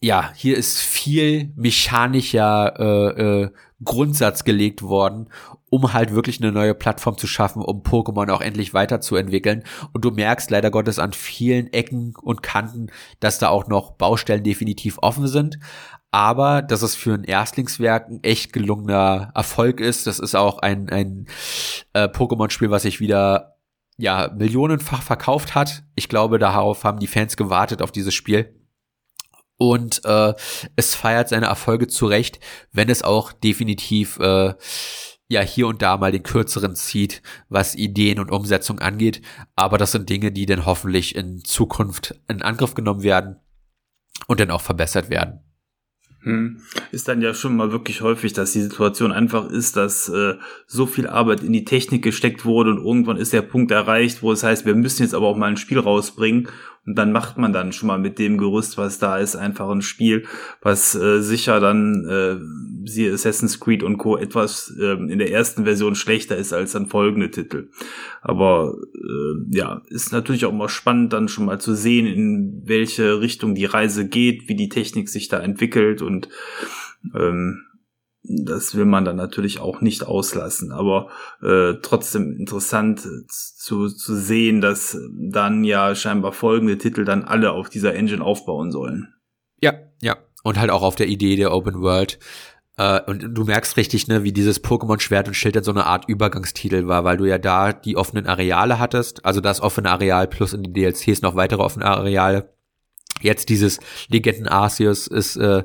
[SPEAKER 1] ja, hier ist viel mechanischer äh, äh, Grundsatz gelegt worden, um halt wirklich eine neue Plattform zu schaffen, um Pokémon auch endlich weiterzuentwickeln. Und du merkst leider Gottes an vielen Ecken und Kanten, dass da auch noch Baustellen definitiv offen sind aber dass es für ein Erstlingswerk ein echt gelungener Erfolg ist. Das ist auch ein, ein äh, Pokémon-Spiel, was sich wieder ja millionenfach verkauft hat. Ich glaube, darauf haben die Fans gewartet auf dieses Spiel. Und äh, es feiert seine Erfolge zurecht, wenn es auch definitiv äh, ja hier und da mal den kürzeren zieht, was Ideen und Umsetzung angeht. Aber das sind Dinge, die dann hoffentlich in Zukunft in Angriff genommen werden und dann auch verbessert werden.
[SPEAKER 2] Hm. Ist dann ja schon mal wirklich häufig, dass die Situation einfach ist, dass äh, so viel Arbeit in die Technik gesteckt wurde und irgendwann ist der Punkt erreicht, wo es heißt, wir müssen jetzt aber auch mal ein Spiel rausbringen und dann macht man dann schon mal mit dem Gerüst, was da ist, einfach ein Spiel, was äh, sicher dann, äh, siehe Assassin's Creed und Co. etwas äh, in der ersten Version schlechter ist als dann folgende Titel. Aber äh, ja, ist natürlich auch mal spannend, dann schon mal zu sehen, in welche Richtung die Reise geht, wie die Technik sich da entwickelt und ähm, das will man dann natürlich auch nicht auslassen, aber äh, trotzdem interessant zu, zu sehen, dass dann ja scheinbar folgende Titel dann alle auf dieser Engine aufbauen sollen.
[SPEAKER 1] Ja, ja. Und halt auch auf der Idee der Open World. Äh, und du merkst richtig, ne, wie dieses Pokémon Schwert und Schild dann so eine Art Übergangstitel war, weil du ja da die offenen Areale hattest, also das offene Areal plus in die DLCs noch weitere offene Areale. Jetzt dieses Legenden Arceus ist äh,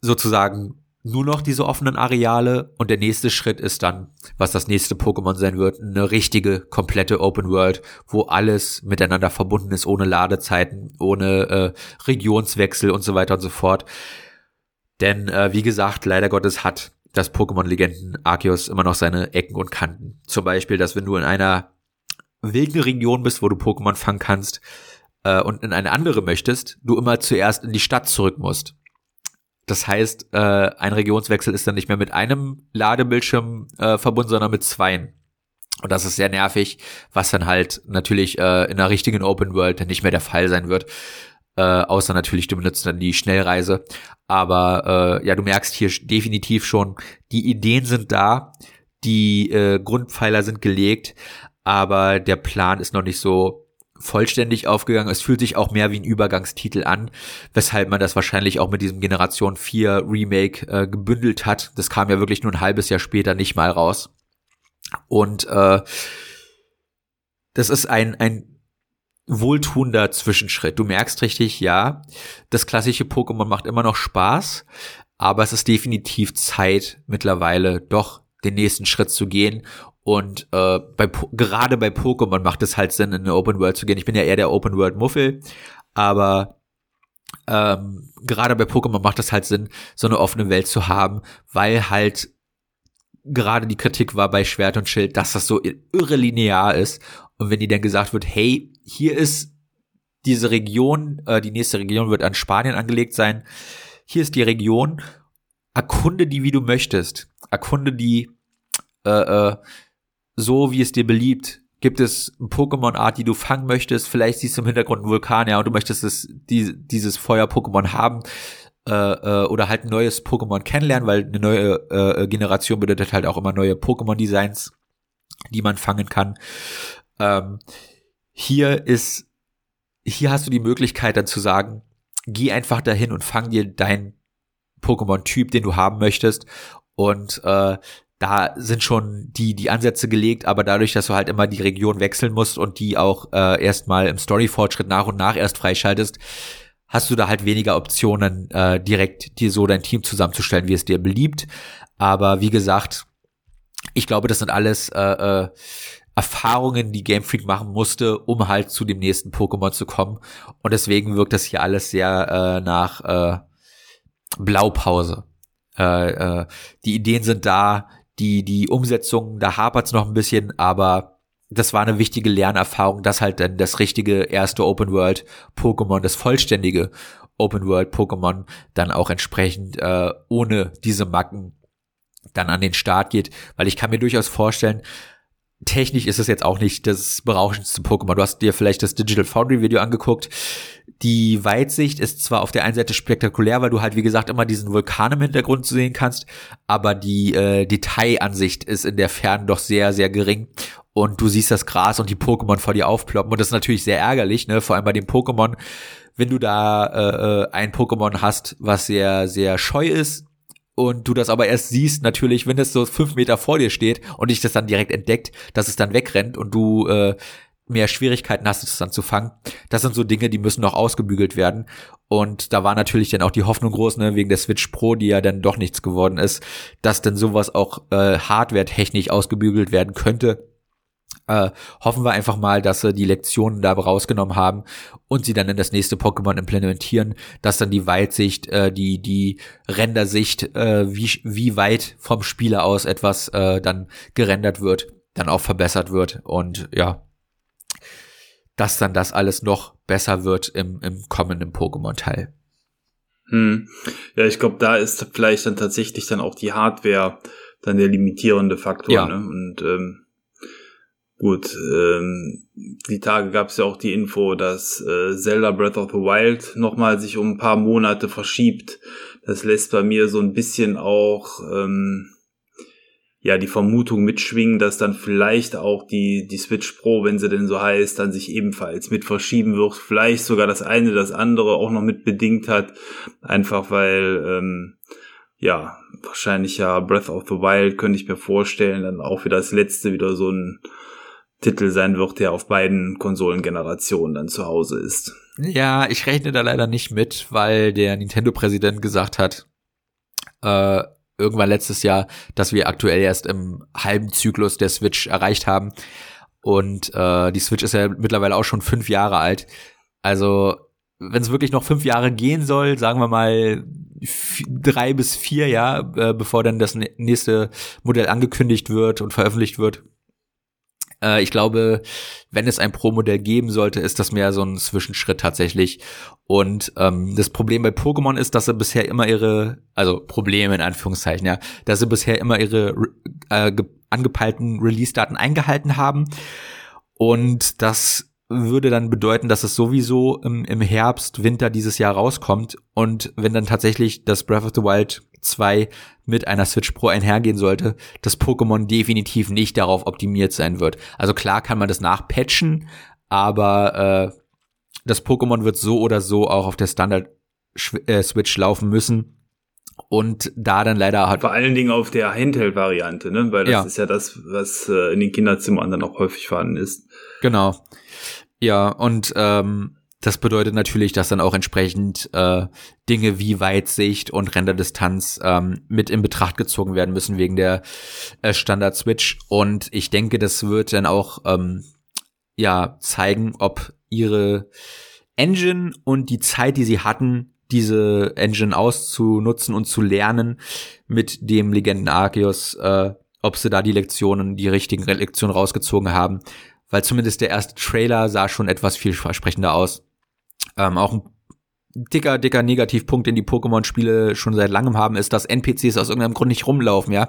[SPEAKER 1] sozusagen nur noch diese offenen Areale und der nächste Schritt ist dann, was das nächste Pokémon sein wird, eine richtige, komplette Open World, wo alles miteinander verbunden ist, ohne Ladezeiten, ohne äh, Regionswechsel und so weiter und so fort. Denn äh, wie gesagt, leider Gottes hat das Pokémon-Legenden Arceus immer noch seine Ecken und Kanten. Zum Beispiel, dass wenn du in einer wilden Region bist, wo du Pokémon fangen kannst, äh, und in eine andere möchtest, du immer zuerst in die Stadt zurück musst das heißt, äh, ein Regionswechsel ist dann nicht mehr mit einem Ladebildschirm äh, verbunden, sondern mit zweien. Und das ist sehr nervig, was dann halt natürlich äh, in einer richtigen Open World dann nicht mehr der Fall sein wird. Äh, außer natürlich, du benutzt dann die Schnellreise. Aber äh, ja, du merkst hier definitiv schon, die Ideen sind da, die äh, Grundpfeiler sind gelegt, aber der Plan ist noch nicht so vollständig aufgegangen. Es fühlt sich auch mehr wie ein Übergangstitel an, weshalb man das wahrscheinlich auch mit diesem Generation 4 Remake äh, gebündelt hat. Das kam ja wirklich nur ein halbes Jahr später nicht mal raus. Und äh, das ist ein, ein wohltuender Zwischenschritt. Du merkst richtig, ja, das klassische Pokémon macht immer noch Spaß, aber es ist definitiv Zeit mittlerweile doch den nächsten Schritt zu gehen und äh, bei, gerade bei Pokémon macht es halt Sinn, in eine Open World zu gehen. Ich bin ja eher der Open World Muffel, aber ähm, gerade bei Pokémon macht es halt Sinn, so eine offene Welt zu haben, weil halt gerade die Kritik war bei Schwert und Schild, dass das so irre linear ist. Und wenn die dann gesagt wird, hey, hier ist diese Region, äh, die nächste Region wird an Spanien angelegt sein, hier ist die Region, erkunde die, wie du möchtest. Erkunde die äh, äh, so, wie es dir beliebt. Gibt es eine Pokémon-Art, die du fangen möchtest? Vielleicht siehst du im Hintergrund einen Vulkan, ja, und du möchtest es, die, dieses Feuer-Pokémon haben. Äh, äh, oder halt ein neues Pokémon kennenlernen, weil eine neue äh, Generation bedeutet halt auch immer neue Pokémon-Designs, die man fangen kann. Ähm, hier ist, hier hast du die Möglichkeit dann zu sagen, geh einfach dahin und fang dir deinen Pokémon-Typ, den du haben möchtest und äh, da sind schon die, die Ansätze gelegt, aber dadurch, dass du halt immer die Region wechseln musst und die auch äh, erstmal im Story-Fortschritt nach und nach erst freischaltest, hast du da halt weniger Optionen, äh, direkt dir so dein Team zusammenzustellen, wie es dir beliebt. Aber wie gesagt, ich glaube, das sind alles äh, äh, Erfahrungen, die Game Freak machen musste, um halt zu dem nächsten Pokémon zu kommen. Und deswegen wirkt das hier alles sehr äh, nach äh, Blaupause. Äh, äh, die Ideen sind da, die, die Umsetzung, da hapert's noch ein bisschen, aber das war eine wichtige Lernerfahrung, dass halt dann das richtige erste Open World Pokémon, das vollständige Open World Pokémon dann auch entsprechend äh, ohne diese Macken dann an den Start geht, weil ich kann mir durchaus vorstellen, technisch ist es jetzt auch nicht das berauschendste Pokémon. Du hast dir vielleicht das Digital Foundry Video angeguckt. Die Weitsicht ist zwar auf der einen Seite spektakulär, weil du halt wie gesagt immer diesen Vulkan im Hintergrund sehen kannst, aber die äh, Detailansicht ist in der Ferne doch sehr, sehr gering und du siehst das Gras und die Pokémon vor dir aufploppen und das ist natürlich sehr ärgerlich, ne? Vor allem bei den Pokémon, wenn du da äh, äh ein Pokémon hast, was sehr, sehr scheu ist, und du das aber erst siehst, natürlich, wenn es so fünf Meter vor dir steht und dich das dann direkt entdeckt, dass es dann wegrennt und du äh, mehr Schwierigkeiten hast, es dann zu fangen. Das sind so Dinge, die müssen noch ausgebügelt werden. Und da war natürlich dann auch die Hoffnung groß, ne, wegen der Switch Pro, die ja dann doch nichts geworden ist, dass denn sowas auch äh, hardware-technisch ausgebügelt werden könnte. Äh, hoffen wir einfach mal, dass sie die Lektionen da rausgenommen haben und sie dann in das nächste Pokémon implementieren, dass dann die Weitsicht, äh, die die Rendersicht, äh, wie wie weit vom Spieler aus etwas äh, dann gerendert wird, dann auch verbessert wird und ja, dass dann das alles noch besser wird im im kommenden Pokémon-Teil.
[SPEAKER 2] Hm. Ja, ich glaube, da ist vielleicht dann tatsächlich dann auch die Hardware dann der limitierende Faktor. Ja. Ne? Und ähm, Gut, ähm, die Tage gab es ja auch die Info, dass äh, Zelda Breath of the Wild nochmal sich um ein paar Monate verschiebt. Das lässt bei mir so ein bisschen auch ähm, ja die Vermutung mitschwingen, dass dann vielleicht auch die die Switch Pro, wenn sie denn so heißt, dann sich ebenfalls mit verschieben wird. Vielleicht sogar das eine, das andere auch noch mit bedingt hat, einfach weil ähm, ja wahrscheinlich ja Breath of the Wild könnte ich mir vorstellen, dann auch wieder das letzte wieder so ein Titel sein wird, der auf beiden Konsolengenerationen dann zu Hause ist.
[SPEAKER 1] Ja, ich rechne da leider nicht mit, weil der Nintendo-Präsident gesagt hat, äh, irgendwann letztes Jahr, dass wir aktuell erst im halben Zyklus der Switch erreicht haben. Und äh, die Switch ist ja mittlerweile auch schon fünf Jahre alt. Also, wenn es wirklich noch fünf Jahre gehen soll, sagen wir mal drei bis vier, ja, äh, bevor dann das nächste Modell angekündigt wird und veröffentlicht wird, äh, ich glaube, wenn es ein Pro-Modell geben sollte, ist das mehr so ein Zwischenschritt tatsächlich. Und ähm, das Problem bei Pokémon ist, dass sie bisher immer ihre, also Probleme in Anführungszeichen, ja, dass sie bisher immer ihre äh, angepeilten Release-Daten eingehalten haben. Und das würde dann bedeuten, dass es sowieso im, im Herbst, Winter dieses Jahr rauskommt. Und wenn dann tatsächlich das Breath of the Wild 2 mit einer Switch Pro einhergehen sollte, dass Pokémon definitiv nicht darauf optimiert sein wird. Also klar kann man das nachpatchen, aber äh, das Pokémon wird so oder so auch auf der Standard äh, Switch laufen müssen. Und da dann leider hat.
[SPEAKER 2] Vor allen Dingen auf der Handheld-Variante, ne? Weil das ja. ist ja das, was äh, in den Kinderzimmern dann auch häufig vorhanden ist.
[SPEAKER 1] Genau. Ja, und ähm, das bedeutet natürlich, dass dann auch entsprechend äh, Dinge wie Weitsicht und Renderdistanz ähm, mit in Betracht gezogen werden müssen wegen der äh, Standard Switch. Und ich denke, das wird dann auch ähm, ja zeigen, ob ihre Engine und die Zeit, die sie hatten, diese Engine auszunutzen und zu lernen mit dem Legenden Arceus, äh, ob sie da die Lektionen, die richtigen Lektionen rausgezogen haben. Weil zumindest der erste Trailer sah schon etwas vielversprechender aus. Ähm, auch ein dicker, dicker Negativpunkt, den die Pokémon-Spiele schon seit langem haben, ist, dass NPCs aus irgendeinem Grund nicht rumlaufen, ja.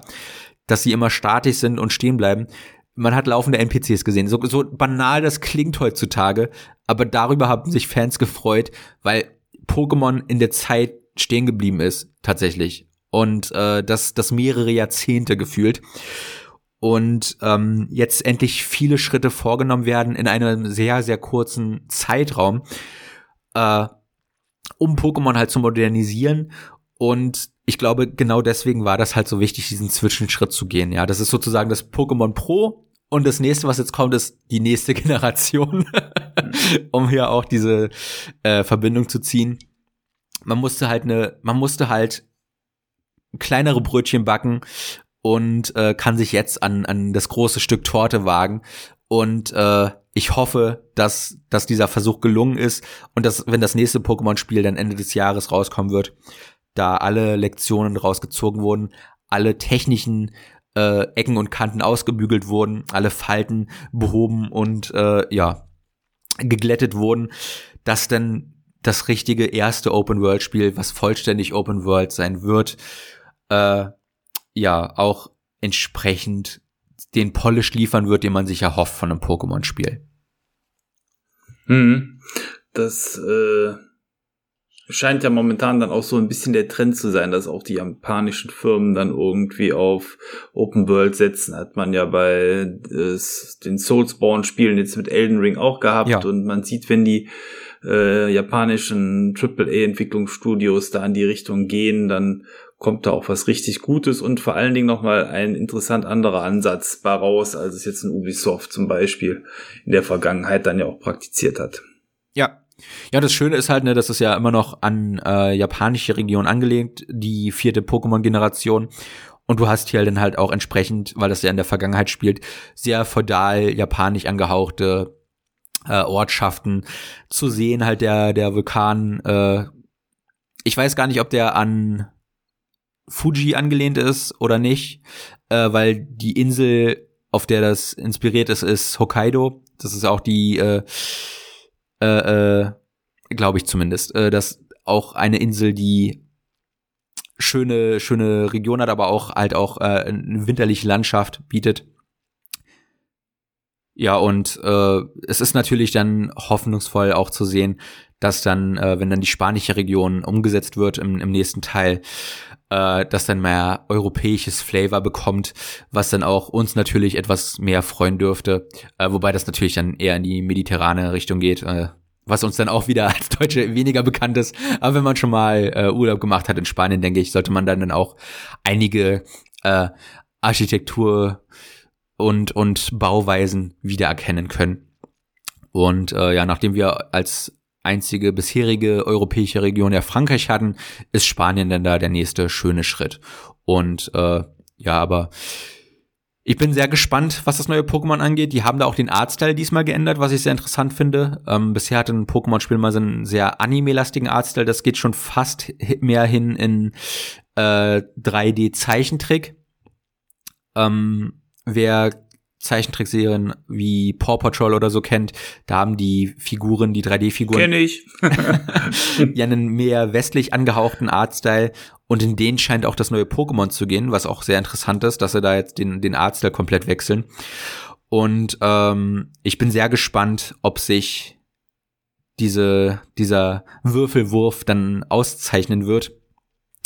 [SPEAKER 1] Dass sie immer statisch sind und stehen bleiben. Man hat laufende NPCs gesehen. So, so banal das klingt heutzutage, aber darüber haben sich Fans gefreut, weil Pokémon in der Zeit stehen geblieben ist, tatsächlich. Und äh, das, das mehrere Jahrzehnte gefühlt. Und ähm, jetzt endlich viele Schritte vorgenommen werden in einem sehr, sehr kurzen Zeitraum äh, um Pokémon halt zu modernisieren. Und ich glaube, genau deswegen war das halt so wichtig, diesen Zwischenschritt zu gehen. Ja, das ist sozusagen das Pokémon Pro und das nächste, was jetzt kommt, ist die nächste Generation, um hier auch diese äh, Verbindung zu ziehen. Man musste halt eine, man musste halt kleinere Brötchen backen und äh, kann sich jetzt an, an das große Stück Torte wagen. Und äh, ich hoffe, dass, dass dieser Versuch gelungen ist und dass, wenn das nächste Pokémon-Spiel dann Ende des Jahres rauskommen wird, da alle Lektionen rausgezogen wurden, alle technischen äh, Ecken und Kanten ausgebügelt wurden, alle Falten behoben und äh, ja, geglättet wurden, dass dann das richtige erste Open-World-Spiel, was vollständig Open-World sein wird, äh, ja, auch entsprechend den Polish liefern wird, den man sich erhofft von einem Pokémon-Spiel.
[SPEAKER 2] Mhm. Das äh, scheint ja momentan dann auch so ein bisschen der Trend zu sein, dass auch die japanischen Firmen dann irgendwie auf Open World setzen. Hat man ja bei äh, den Soulsborne-Spielen jetzt mit Elden Ring auch gehabt. Ja. Und man sieht, wenn die äh, japanischen AAA-Entwicklungsstudios da in die Richtung gehen, dann kommt da auch was richtig Gutes und vor allen Dingen nochmal ein interessant anderer Ansatz bei raus, als es jetzt ein Ubisoft zum Beispiel in der Vergangenheit dann ja auch praktiziert hat.
[SPEAKER 1] Ja. Ja, das Schöne ist halt, ne, das ist ja immer noch an äh, japanische Region angelegt, die vierte Pokémon-Generation. Und du hast hier dann halt auch entsprechend, weil das ja in der Vergangenheit spielt, sehr feudal japanisch angehauchte äh, Ortschaften zu sehen. Halt der, der Vulkan, äh, ich weiß gar nicht, ob der an Fuji angelehnt ist oder nicht, äh, weil die Insel, auf der das inspiriert ist, ist Hokkaido. Das ist auch die, äh, äh, äh, glaube ich zumindest, äh, das auch eine Insel, die schöne, schöne Region hat, aber auch halt auch äh, eine winterliche Landschaft bietet. Ja, und äh, es ist natürlich dann hoffnungsvoll auch zu sehen, dass dann, äh, wenn dann die spanische Region umgesetzt wird im, im nächsten Teil, äh, das dann mehr europäisches Flavor bekommt, was dann auch uns natürlich etwas mehr freuen dürfte, äh, wobei das natürlich dann eher in die mediterrane Richtung geht, äh, was uns dann auch wieder als Deutsche weniger bekannt ist. Aber wenn man schon mal äh, Urlaub gemacht hat in Spanien, denke ich, sollte man dann, auch einige äh, Architektur und, und Bauweisen wiedererkennen können. Und äh, ja, nachdem wir als einzige bisherige europäische Region ja Frankreich hatten, ist Spanien dann da der nächste schöne Schritt. Und äh, ja, aber ich bin sehr gespannt, was das neue Pokémon angeht. Die haben da auch den Artstyle diesmal geändert, was ich sehr interessant finde. Ähm, bisher hatte ein Pokémon-Spiel mal so einen sehr anime-lastigen Artstyle. Das geht schon fast mehr hin in äh, 3D-Zeichentrick. Ähm, wer Zeichentrickserien wie Paw Patrol oder so kennt, da haben die Figuren, die 3D-Figuren.
[SPEAKER 2] Kenn ich.
[SPEAKER 1] ja, einen mehr westlich angehauchten Artstyle. Und in den scheint auch das neue Pokémon zu gehen, was auch sehr interessant ist, dass sie da jetzt den, den Artstyle komplett wechseln. Und ähm, ich bin sehr gespannt, ob sich diese, dieser Würfelwurf dann auszeichnen wird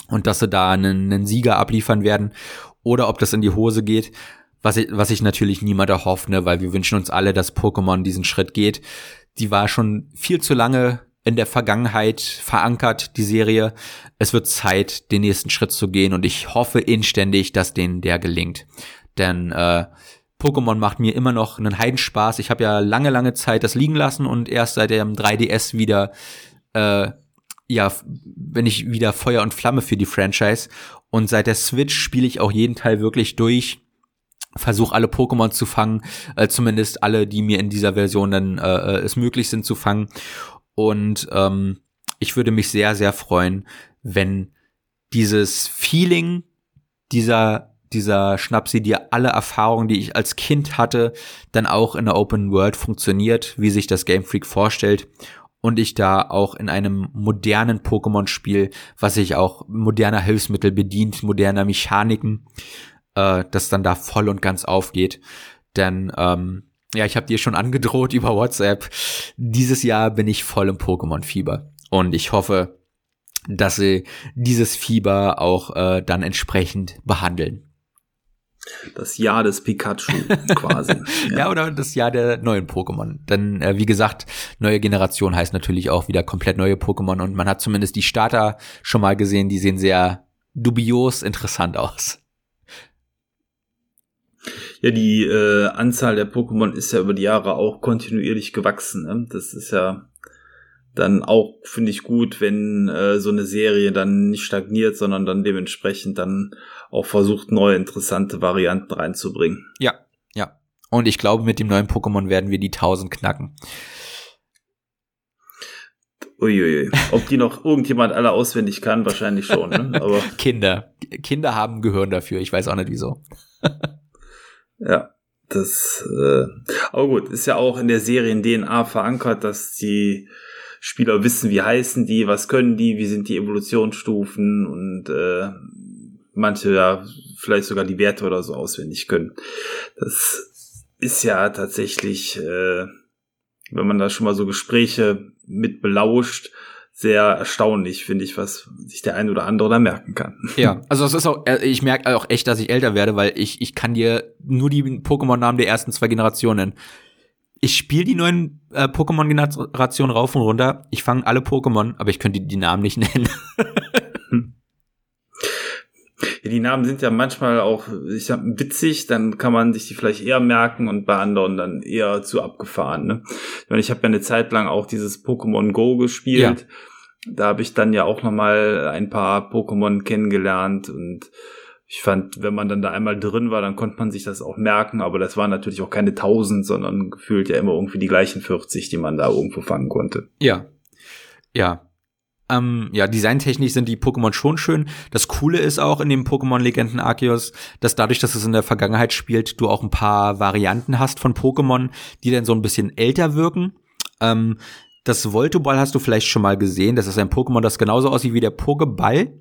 [SPEAKER 1] und dass sie da einen, einen Sieger abliefern werden oder ob das in die Hose geht was ich, was ich natürlich niemand erhofft, ne, weil wir wünschen uns alle, dass Pokémon diesen Schritt geht. Die war schon viel zu lange in der Vergangenheit verankert, die Serie. Es wird Zeit, den nächsten Schritt zu gehen und ich hoffe inständig, dass denen der gelingt. Denn äh, Pokémon macht mir immer noch einen Heidenspaß. Ich habe ja lange, lange Zeit das liegen lassen und erst seit dem 3DS wieder, äh, ja, wenn ich wieder Feuer und Flamme für die Franchise. Und seit der Switch spiele ich auch jeden Teil wirklich durch versuche alle Pokémon zu fangen, äh, zumindest alle, die mir in dieser Version dann äh, äh, es möglich sind zu fangen. Und ähm, ich würde mich sehr, sehr freuen, wenn dieses Feeling dieser dieser Schnapsi, die alle Erfahrungen, die ich als Kind hatte, dann auch in der Open World funktioniert, wie sich das Game Freak vorstellt und ich da auch in einem modernen Pokémon-Spiel, was sich auch moderner Hilfsmittel bedient, moderner Mechaniken, äh, das dann da voll und ganz aufgeht. Denn ähm, ja, ich habe dir schon angedroht über WhatsApp. Dieses Jahr bin ich voll im Pokémon-Fieber. Und ich hoffe, dass sie dieses Fieber auch äh, dann entsprechend behandeln.
[SPEAKER 2] Das Jahr des Pikachu quasi.
[SPEAKER 1] ja. ja. oder das Jahr der neuen Pokémon. Denn äh, wie gesagt, neue Generation heißt natürlich auch wieder komplett neue Pokémon und man hat zumindest die Starter schon mal gesehen, die sehen sehr dubios interessant aus.
[SPEAKER 2] Ja, die äh, Anzahl der Pokémon ist ja über die Jahre auch kontinuierlich gewachsen. Ne? Das ist ja dann auch, finde ich, gut, wenn äh, so eine Serie dann nicht stagniert, sondern dann dementsprechend dann auch versucht, neue interessante Varianten reinzubringen.
[SPEAKER 1] Ja, ja. Und ich glaube, mit dem neuen Pokémon werden wir die 1000 knacken.
[SPEAKER 2] Uiuiui. Ob die noch irgendjemand alle auswendig kann, wahrscheinlich schon. Ne?
[SPEAKER 1] Aber Kinder. Kinder haben Gehirn dafür. Ich weiß auch nicht wieso.
[SPEAKER 2] ja, das. Äh, aber gut, ist ja auch in der Serien-DNA verankert, dass die Spieler wissen, wie heißen die, was können die, wie sind die Evolutionsstufen und äh, manche ja vielleicht sogar die Werte oder so auswendig können. Das ist ja tatsächlich, äh, wenn man da schon mal so Gespräche mit belauscht, sehr erstaunlich, finde ich, was sich der ein oder andere da merken kann.
[SPEAKER 1] Ja, also es ist auch, äh, ich merke auch echt, dass ich älter werde, weil ich, ich kann dir nur die Pokémon-Namen der ersten zwei Generationen. Ich spiele die neuen äh, Pokémon-Generationen rauf und runter. Ich fange alle Pokémon, aber ich könnte die Namen nicht nennen.
[SPEAKER 2] Ja, die Namen sind ja manchmal auch, ich sag, witzig, dann kann man sich die vielleicht eher merken und bei anderen dann eher zu abgefahren. Ne? Ich meine, ich habe ja eine Zeit lang auch dieses Pokémon Go gespielt. Ja. Da habe ich dann ja auch noch mal ein paar Pokémon kennengelernt und ich fand, wenn man dann da einmal drin war, dann konnte man sich das auch merken, aber das waren natürlich auch keine tausend, sondern gefühlt ja immer irgendwie die gleichen 40, die man da irgendwo fangen konnte.
[SPEAKER 1] Ja. Ja, ähm, ja, designtechnisch sind die Pokémon schon schön. Das Coole ist auch in dem Pokémon Legenden Arceus, dass dadurch, dass es in der Vergangenheit spielt, du auch ein paar Varianten hast von Pokémon, die dann so ein bisschen älter wirken. Ähm, das Voltoball hast du vielleicht schon mal gesehen. Das ist ein Pokémon, das genauso aussieht wie der Pokéball.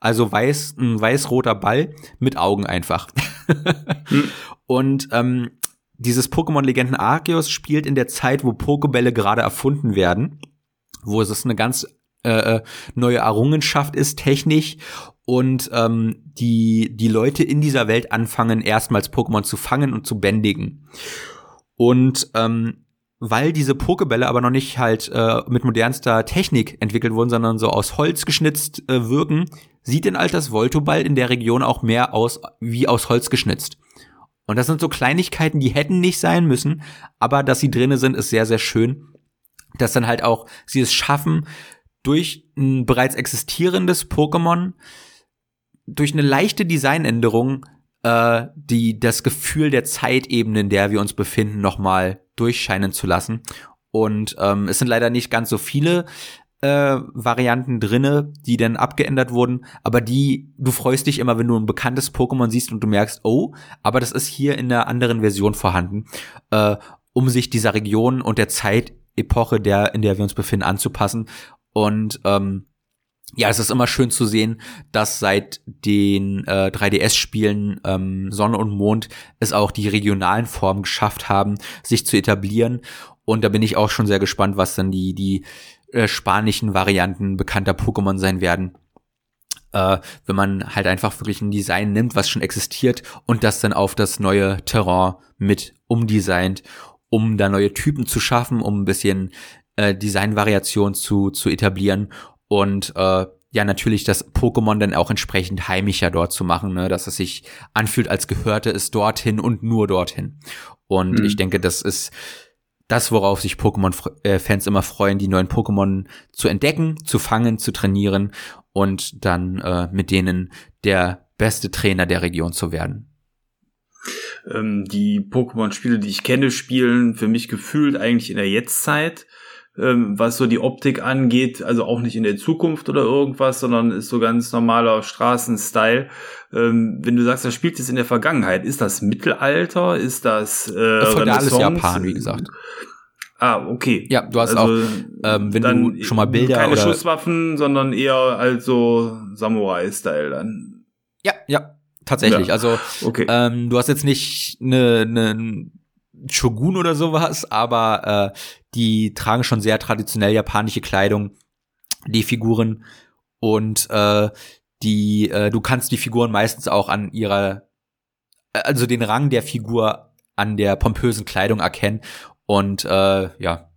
[SPEAKER 1] Also weiß, ein weiß-roter Ball mit Augen einfach. hm. Und ähm, dieses Pokémon Legenden Arceus spielt in der Zeit, wo Pokébälle gerade erfunden werden wo es eine ganz äh, äh, neue Errungenschaft ist, technisch und ähm, die, die Leute in dieser Welt anfangen, erstmals Pokémon zu fangen und zu bändigen. Und ähm, weil diese Pokebälle aber noch nicht halt äh, mit modernster Technik entwickelt wurden, sondern so aus Holz geschnitzt äh, wirken, sieht ein altes Voltoball in der Region auch mehr aus wie aus Holz geschnitzt. Und das sind so Kleinigkeiten, die hätten nicht sein müssen, aber dass sie drinne sind, ist sehr, sehr schön. Dass dann halt auch sie es schaffen, durch ein bereits existierendes Pokémon, durch eine leichte Designänderung, äh, die das Gefühl der Zeitebene, in der wir uns befinden, nochmal durchscheinen zu lassen. Und ähm, es sind leider nicht ganz so viele äh, Varianten drinne, die dann abgeändert wurden, aber die, du freust dich immer, wenn du ein bekanntes Pokémon siehst und du merkst, oh, aber das ist hier in einer anderen Version vorhanden, äh, um sich dieser Region und der Zeitepoche, der, in der wir uns befinden, anzupassen. Und ähm, ja, es ist immer schön zu sehen, dass seit den äh, 3DS-Spielen ähm, Sonne und Mond es auch die regionalen Formen geschafft haben, sich zu etablieren. Und da bin ich auch schon sehr gespannt, was dann die, die äh, spanischen Varianten bekannter Pokémon sein werden. Äh, wenn man halt einfach wirklich ein Design nimmt, was schon existiert und das dann auf das neue Terrain mit umdesignt, um da neue Typen zu schaffen, um ein bisschen äh, Designvariation zu, zu etablieren und äh, ja natürlich das Pokémon dann auch entsprechend heimischer dort zu machen, ne? dass es sich anfühlt, als gehörte es dorthin und nur dorthin. Und mhm. ich denke, das ist das, worauf sich Pokémon-Fans immer freuen, die neuen Pokémon zu entdecken, zu fangen, zu trainieren und dann äh, mit denen der beste Trainer der Region zu werden.
[SPEAKER 2] Ähm, die Pokémon-Spiele, die ich kenne, spielen für mich gefühlt eigentlich in der Jetztzeit ähm, was so die Optik angeht, also auch nicht in der Zukunft oder irgendwas, sondern ist so ganz normaler Straßenstyle. Ähm, wenn du sagst, das spielt es in der Vergangenheit, ist das Mittelalter? Ist das äh,
[SPEAKER 1] Feudales Japan, wie gesagt.
[SPEAKER 2] Ah, okay.
[SPEAKER 1] Ja, du hast also, auch, ähm, wenn du schon mal Bilder
[SPEAKER 2] keine
[SPEAKER 1] oder
[SPEAKER 2] Schusswaffen, sondern eher als so Samurai-Style dann.
[SPEAKER 1] Ja, ja, tatsächlich. Ja. Also okay. ähm, du hast jetzt nicht eine, eine Shogun oder sowas, aber äh, die tragen schon sehr traditionell japanische Kleidung, die Figuren. Und äh, die, äh, du kannst die Figuren meistens auch an ihrer, äh, also den Rang der Figur an der pompösen Kleidung erkennen. Und äh, ja,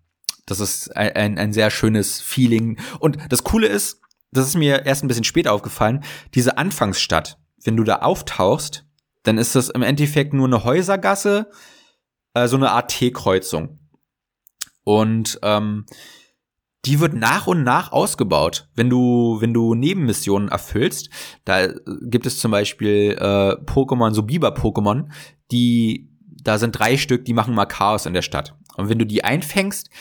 [SPEAKER 1] das ist ein, ein, sehr schönes Feeling. Und das Coole ist, das ist mir erst ein bisschen später aufgefallen, diese Anfangsstadt, wenn du da auftauchst, dann ist das im Endeffekt nur eine Häusergasse, äh, so eine Art T-Kreuzung. Und ähm, die wird nach und nach ausgebaut. Wenn du, wenn du Nebenmissionen erfüllst, da gibt es zum Beispiel äh, Pokémon, so Biber-Pokémon, die, da sind drei Stück, die machen mal Chaos in der Stadt. Und wenn du die einfängst,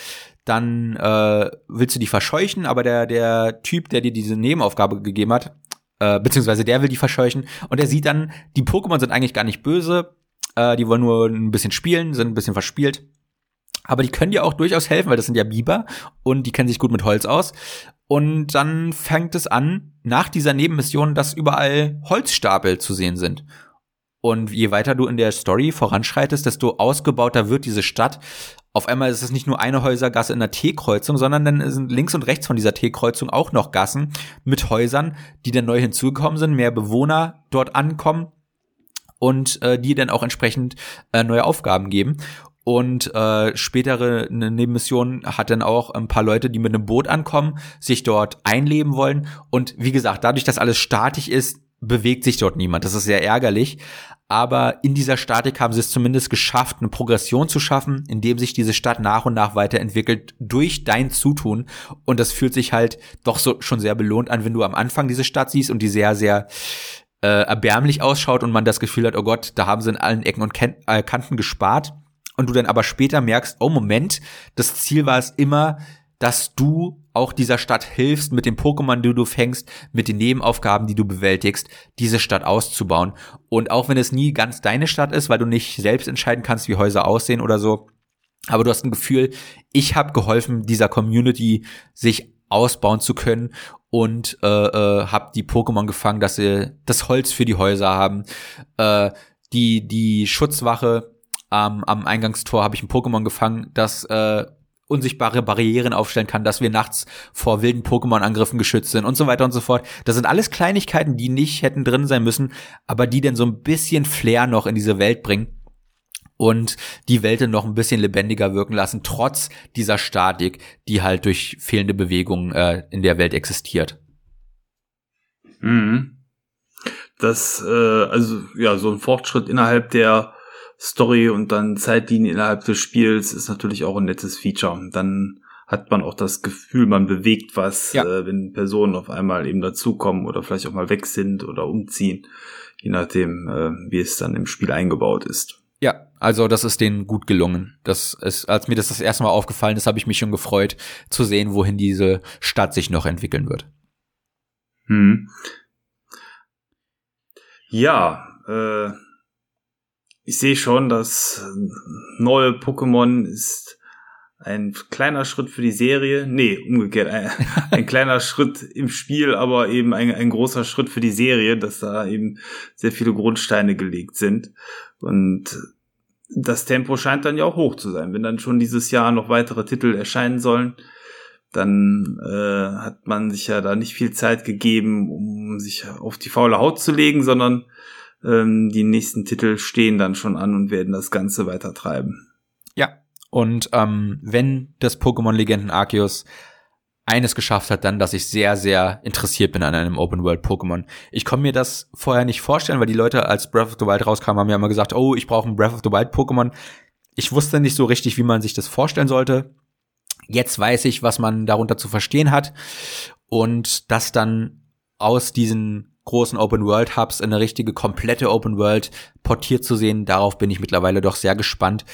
[SPEAKER 1] dann äh, willst du die verscheuchen, aber der, der Typ, der dir diese Nebenaufgabe gegeben hat, äh, beziehungsweise der will die verscheuchen und der sieht dann, die Pokémon sind eigentlich gar nicht böse, äh, die wollen nur ein bisschen spielen, sind ein bisschen verspielt aber die können dir auch durchaus helfen, weil das sind ja Biber und die kennen sich gut mit Holz aus. Und dann fängt es an, nach dieser Nebenmission, dass überall Holzstapel zu sehen sind. Und je weiter du in der Story voranschreitest, desto ausgebauter wird diese Stadt. Auf einmal ist es nicht nur eine Häusergasse in der T-Kreuzung, sondern dann sind links und rechts von dieser T-Kreuzung auch noch Gassen mit Häusern, die dann neu hinzugekommen sind, mehr Bewohner dort ankommen und äh, die dann auch entsprechend äh, neue Aufgaben geben. Und äh, spätere eine Nebenmission hat dann auch ein paar Leute, die mit einem Boot ankommen, sich dort einleben wollen. Und wie gesagt, dadurch, dass alles statisch ist, bewegt sich dort niemand. Das ist sehr ärgerlich. Aber in dieser Statik haben sie es zumindest geschafft, eine Progression zu schaffen, indem sich diese Stadt nach und nach weiterentwickelt durch dein Zutun. Und das fühlt sich halt doch so schon sehr belohnt an, wenn du am Anfang diese Stadt siehst und die sehr, sehr äh, erbärmlich ausschaut und man das Gefühl hat, oh Gott, da haben sie in allen Ecken und äh, Kanten gespart und du dann aber später merkst, oh Moment, das Ziel war es immer, dass du auch dieser Stadt hilfst, mit dem Pokémon, die du fängst, mit den Nebenaufgaben, die du bewältigst, diese Stadt auszubauen. Und auch wenn es nie ganz deine Stadt ist, weil du nicht selbst entscheiden kannst, wie Häuser aussehen oder so, aber du hast ein Gefühl, ich habe geholfen, dieser Community sich ausbauen zu können und äh, äh, habe die Pokémon gefangen, dass sie das Holz für die Häuser haben, äh, die die Schutzwache ähm, am Eingangstor habe ich ein Pokémon gefangen, das äh, unsichtbare Barrieren aufstellen kann, dass wir nachts vor wilden Pokémon-Angriffen geschützt sind und so weiter und so fort. Das sind alles Kleinigkeiten, die nicht hätten drin sein müssen, aber die denn so ein bisschen Flair noch in diese Welt bringen und die Welt noch ein bisschen lebendiger wirken lassen, trotz dieser Statik, die halt durch fehlende Bewegungen äh, in der Welt existiert.
[SPEAKER 2] Mhm. Das, äh, also ja, so ein Fortschritt innerhalb der Story und dann Zeitlinie innerhalb des Spiels ist natürlich auch ein nettes Feature. Dann hat man auch das Gefühl, man bewegt was, ja. äh, wenn Personen auf einmal eben dazukommen oder vielleicht auch mal weg sind oder umziehen, je nachdem, äh, wie es dann im Spiel eingebaut ist.
[SPEAKER 1] Ja, also das ist denen gut gelungen. Das ist, als mir das das erste Mal aufgefallen ist, habe ich mich schon gefreut zu sehen, wohin diese Stadt sich noch entwickeln wird.
[SPEAKER 2] Hm. Ja, äh, ich sehe schon, dass neue Pokémon ist ein kleiner Schritt für die Serie. Nee, umgekehrt. Ein, ein kleiner Schritt im Spiel, aber eben ein, ein großer Schritt für die Serie, dass da eben sehr viele Grundsteine gelegt sind. Und das Tempo scheint dann ja auch hoch zu sein. Wenn dann schon dieses Jahr noch weitere Titel erscheinen sollen, dann äh, hat man sich ja da nicht viel Zeit gegeben, um sich auf die faule Haut zu legen, sondern ähm, die nächsten Titel stehen dann schon an und werden das Ganze weiter treiben.
[SPEAKER 1] Ja, und ähm, wenn das Pokémon-Legenden Arceus eines geschafft hat, dann, dass ich sehr, sehr interessiert bin an einem Open-World-Pokémon. Ich konnte mir das vorher nicht vorstellen, weil die Leute, als Breath of the Wild rauskam, haben ja immer gesagt, oh, ich brauche ein Breath of the Wild-Pokémon. Ich wusste nicht so richtig, wie man sich das vorstellen sollte. Jetzt weiß ich, was man darunter zu verstehen hat. Und dass dann aus diesen großen Open World Hubs in eine richtige komplette Open World portiert zu sehen. Darauf bin ich mittlerweile doch sehr gespannt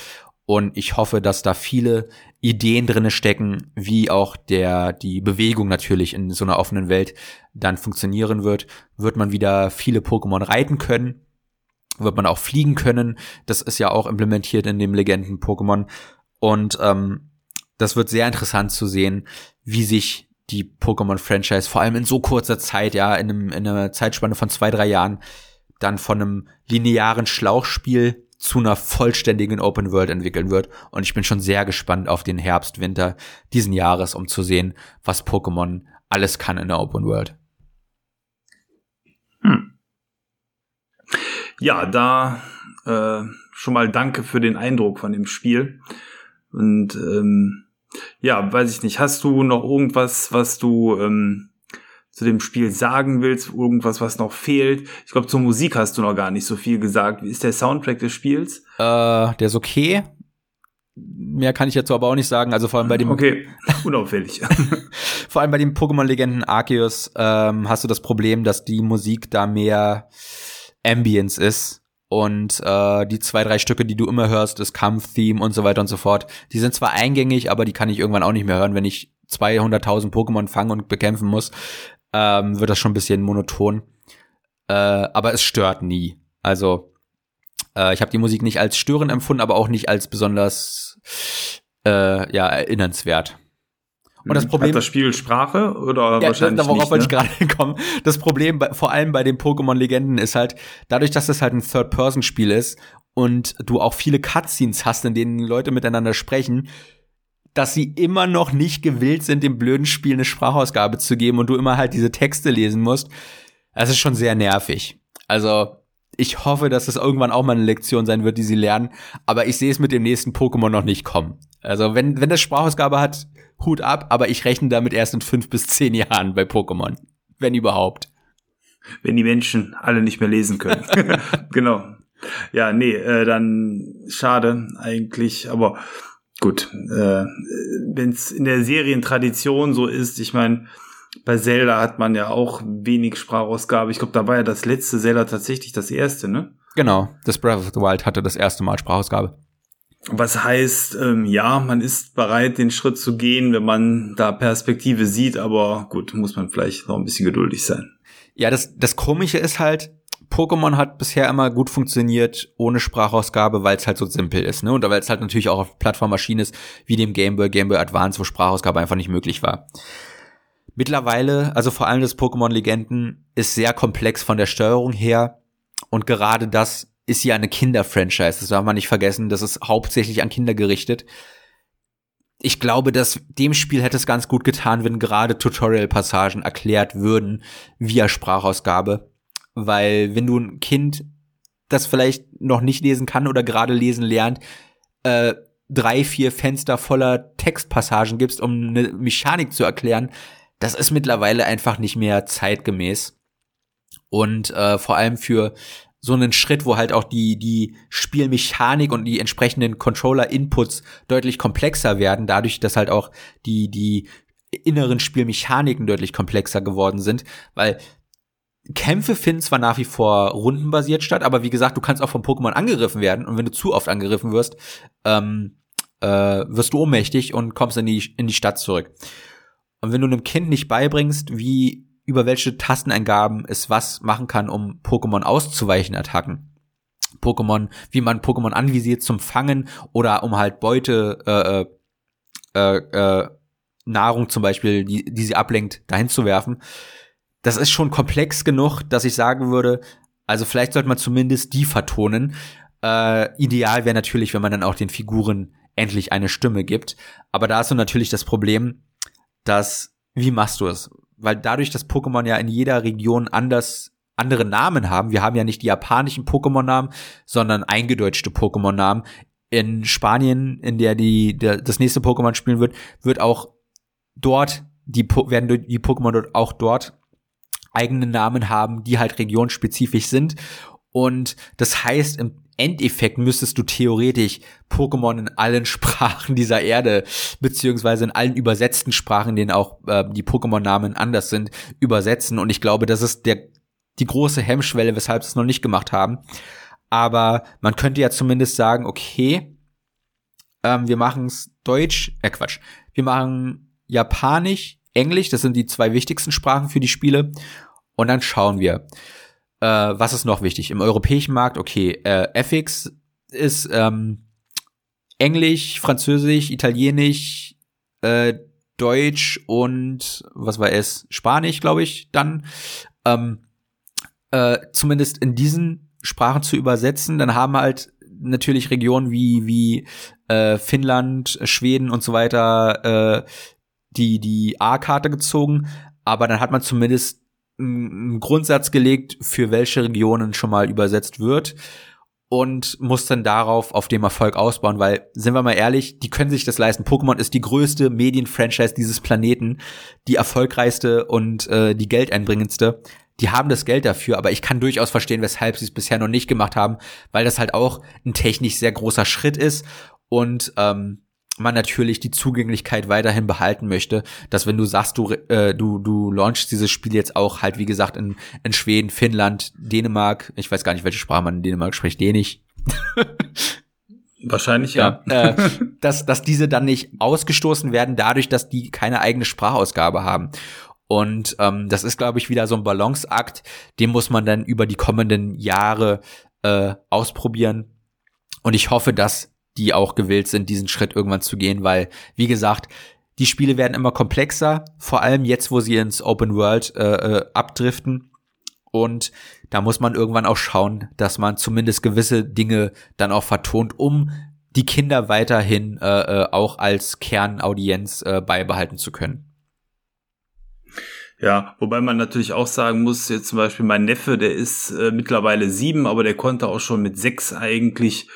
[SPEAKER 1] und ich hoffe, dass da viele Ideen drinne stecken, wie auch der die Bewegung natürlich in so einer offenen Welt dann funktionieren wird. Wird man wieder viele Pokémon reiten können? Wird man auch fliegen können? Das ist ja auch implementiert in dem Legenden-Pokémon. Und ähm, das wird sehr interessant zu sehen, wie sich die Pokémon-Franchise, vor allem in so kurzer Zeit, ja, in, einem, in einer Zeitspanne von zwei, drei Jahren, dann von einem linearen Schlauchspiel zu einer vollständigen Open World entwickeln wird. Und ich bin schon sehr gespannt auf den Herbst, Winter diesen Jahres, um zu sehen, was Pokémon alles kann in der Open World.
[SPEAKER 2] Hm. Ja, da äh, schon mal danke für den Eindruck von dem Spiel. Und ähm, ja, weiß ich nicht. Hast du noch irgendwas, was du ähm, zu dem Spiel sagen willst, irgendwas, was noch fehlt. Ich glaube, zur Musik hast du noch gar nicht so viel gesagt. Wie ist der Soundtrack des Spiels?
[SPEAKER 1] Äh, der ist okay. Mehr kann ich jetzt aber auch nicht sagen. Also vor allem bei dem.
[SPEAKER 2] Okay, unauffällig.
[SPEAKER 1] vor allem bei dem Pokémon-Legenden Arceus ähm, hast du das Problem, dass die Musik da mehr Ambience ist. Und äh, die zwei, drei Stücke, die du immer hörst, das Kampf-Theme und so weiter und so fort, die sind zwar eingängig, aber die kann ich irgendwann auch nicht mehr hören, wenn ich 200.000 Pokémon fangen und bekämpfen muss ähm, wird das schon ein bisschen monoton. Äh, aber es stört nie. Also äh, ich habe die Musik nicht als störend empfunden, aber auch nicht als besonders äh, ja erinnernswert.
[SPEAKER 2] Und das Problem. Hat das Spiel Sprache oder
[SPEAKER 1] ja, wahrscheinlich da, worauf nicht, wollte ne? ich gerade kommen. Das Problem, bei, vor allem bei den Pokémon-Legenden, ist halt, dadurch, dass es halt ein Third-Person-Spiel ist und du auch viele Cutscenes hast, in denen Leute miteinander sprechen, dass sie immer noch nicht gewillt sind, dem blöden Spiel eine Sprachausgabe zu geben und du immer halt diese Texte lesen musst. Das ist schon sehr nervig. Also, ich hoffe, dass es irgendwann auch mal eine Lektion sein wird, die sie lernen, aber ich sehe es mit dem nächsten Pokémon noch nicht kommen. Also, wenn, wenn das Sprachausgabe hat, Hut ab, aber ich rechne damit erst in fünf bis zehn Jahren bei Pokémon. Wenn überhaupt.
[SPEAKER 2] Wenn die Menschen alle nicht mehr lesen können. genau. Ja, nee, äh, dann schade eigentlich, aber gut, äh, wenn es in der Serientradition so ist, ich meine, bei Zelda hat man ja auch wenig Sprachausgabe. Ich glaube, da war ja das letzte Zelda tatsächlich das erste, ne?
[SPEAKER 1] Genau, das Breath of the Wild hatte das erste Mal Sprachausgabe.
[SPEAKER 2] Was heißt, ähm, ja, man ist bereit, den Schritt zu gehen, wenn man da Perspektive sieht, aber gut, muss man vielleicht noch ein bisschen geduldig sein.
[SPEAKER 1] Ja, das, das Komische ist halt, Pokémon hat bisher immer gut funktioniert ohne Sprachausgabe, weil es halt so simpel ist, ne? Und weil es halt natürlich auch auf Plattformmaschinen ist, wie dem Game Boy, Game Boy Advance, wo Sprachausgabe einfach nicht möglich war. Mittlerweile, also vor allem das Pokémon Legenden, ist sehr komplex von der Steuerung her. Und gerade das ist ja eine Kinderfranchise. Das darf man nicht vergessen. Das ist hauptsächlich an Kinder gerichtet. Ich glaube, dass dem Spiel hätte es ganz gut getan, wenn gerade Tutorial-Passagen erklärt würden via Sprachausgabe weil wenn du ein Kind, das vielleicht noch nicht lesen kann oder gerade lesen lernt, äh, drei, vier Fenster voller Textpassagen gibst, um eine Mechanik zu erklären, das ist mittlerweile einfach nicht mehr zeitgemäß. Und äh, vor allem für so einen Schritt, wo halt auch die, die Spielmechanik und die entsprechenden Controller-Inputs deutlich komplexer werden, dadurch, dass halt auch die, die inneren Spielmechaniken deutlich komplexer geworden sind, weil Kämpfe finden zwar nach wie vor rundenbasiert statt, aber wie gesagt, du kannst auch vom Pokémon angegriffen werden und wenn du zu oft angegriffen wirst, ähm, äh, wirst du ohnmächtig und kommst in die, in die Stadt zurück. Und wenn du einem Kind nicht beibringst, wie über welche Tasteneingaben es was machen kann, um Pokémon auszuweichen, Attacken, Pokémon, wie man Pokémon anvisiert zum Fangen oder um halt Beute, äh, äh, äh, Nahrung zum Beispiel, die, die sie ablenkt, dahin zu werfen, das ist schon komplex genug, dass ich sagen würde, also vielleicht sollte man zumindest die vertonen. Äh, ideal wäre natürlich, wenn man dann auch den Figuren endlich eine Stimme gibt. Aber da hast du natürlich das Problem, dass, wie machst du es? Weil dadurch, dass Pokémon ja in jeder Region anders andere Namen haben, wir haben ja nicht die japanischen Pokémon-Namen, sondern eingedeutschte Pokémon-Namen. In Spanien, in der die der, das nächste Pokémon spielen wird, wird auch dort die werden die Pokémon dort auch dort eigene Namen haben, die halt regionspezifisch sind. Und das heißt, im Endeffekt müsstest du theoretisch Pokémon in allen Sprachen dieser Erde, beziehungsweise in allen übersetzten Sprachen, denen auch äh, die Pokémon-Namen anders sind, übersetzen. Und ich glaube, das ist der, die große Hemmschwelle, weshalb sie es noch nicht gemacht haben. Aber man könnte ja zumindest sagen, okay, ähm, wir machen es Deutsch, äh Quatsch, wir machen Japanisch, Englisch, das sind die zwei wichtigsten Sprachen für die Spiele. Und dann schauen wir, äh, was ist noch wichtig? Im europäischen Markt, okay, äh, FX ist ähm, Englisch, Französisch, Italienisch, äh, Deutsch und was war es? Spanisch, glaube ich, dann. Ähm, äh, zumindest in diesen Sprachen zu übersetzen, dann haben halt natürlich Regionen wie wie äh, Finnland, Schweden und so weiter äh, die, die A-Karte gezogen, aber dann hat man zumindest einen Grundsatz gelegt, für welche Regionen schon mal übersetzt wird. und muss dann darauf auf dem Erfolg ausbauen, weil, sind wir mal ehrlich, die können sich das leisten. Pokémon ist die größte Medienfranchise dieses Planeten, die erfolgreichste und äh, die geldeinbringendste. Die haben das Geld dafür, aber ich kann durchaus verstehen, weshalb sie es bisher noch nicht gemacht haben, weil das halt auch ein technisch sehr großer Schritt ist und ähm, man natürlich die Zugänglichkeit weiterhin behalten möchte, dass wenn du sagst, du äh, du du launchst dieses Spiel jetzt auch halt wie gesagt in in Schweden, Finnland, Dänemark, ich weiß gar nicht, welche Sprache man in Dänemark spricht, Dänisch.
[SPEAKER 2] Wahrscheinlich ja.
[SPEAKER 1] ja äh, dass dass diese dann nicht ausgestoßen werden dadurch, dass die keine eigene Sprachausgabe haben. Und ähm, das ist, glaube ich, wieder so ein Balanceakt, den muss man dann über die kommenden Jahre äh, ausprobieren. Und ich hoffe, dass die auch gewillt sind, diesen Schritt irgendwann zu gehen, weil, wie gesagt, die Spiele werden immer komplexer, vor allem jetzt, wo sie ins Open World äh, äh, abdriften. Und da muss man irgendwann auch schauen, dass man zumindest gewisse Dinge dann auch vertont, um die Kinder weiterhin äh, äh, auch als Kernaudienz äh, beibehalten zu können.
[SPEAKER 2] Ja, wobei man natürlich auch sagen muss, jetzt zum Beispiel mein Neffe, der ist äh, mittlerweile sieben, aber der konnte auch schon mit sechs eigentlich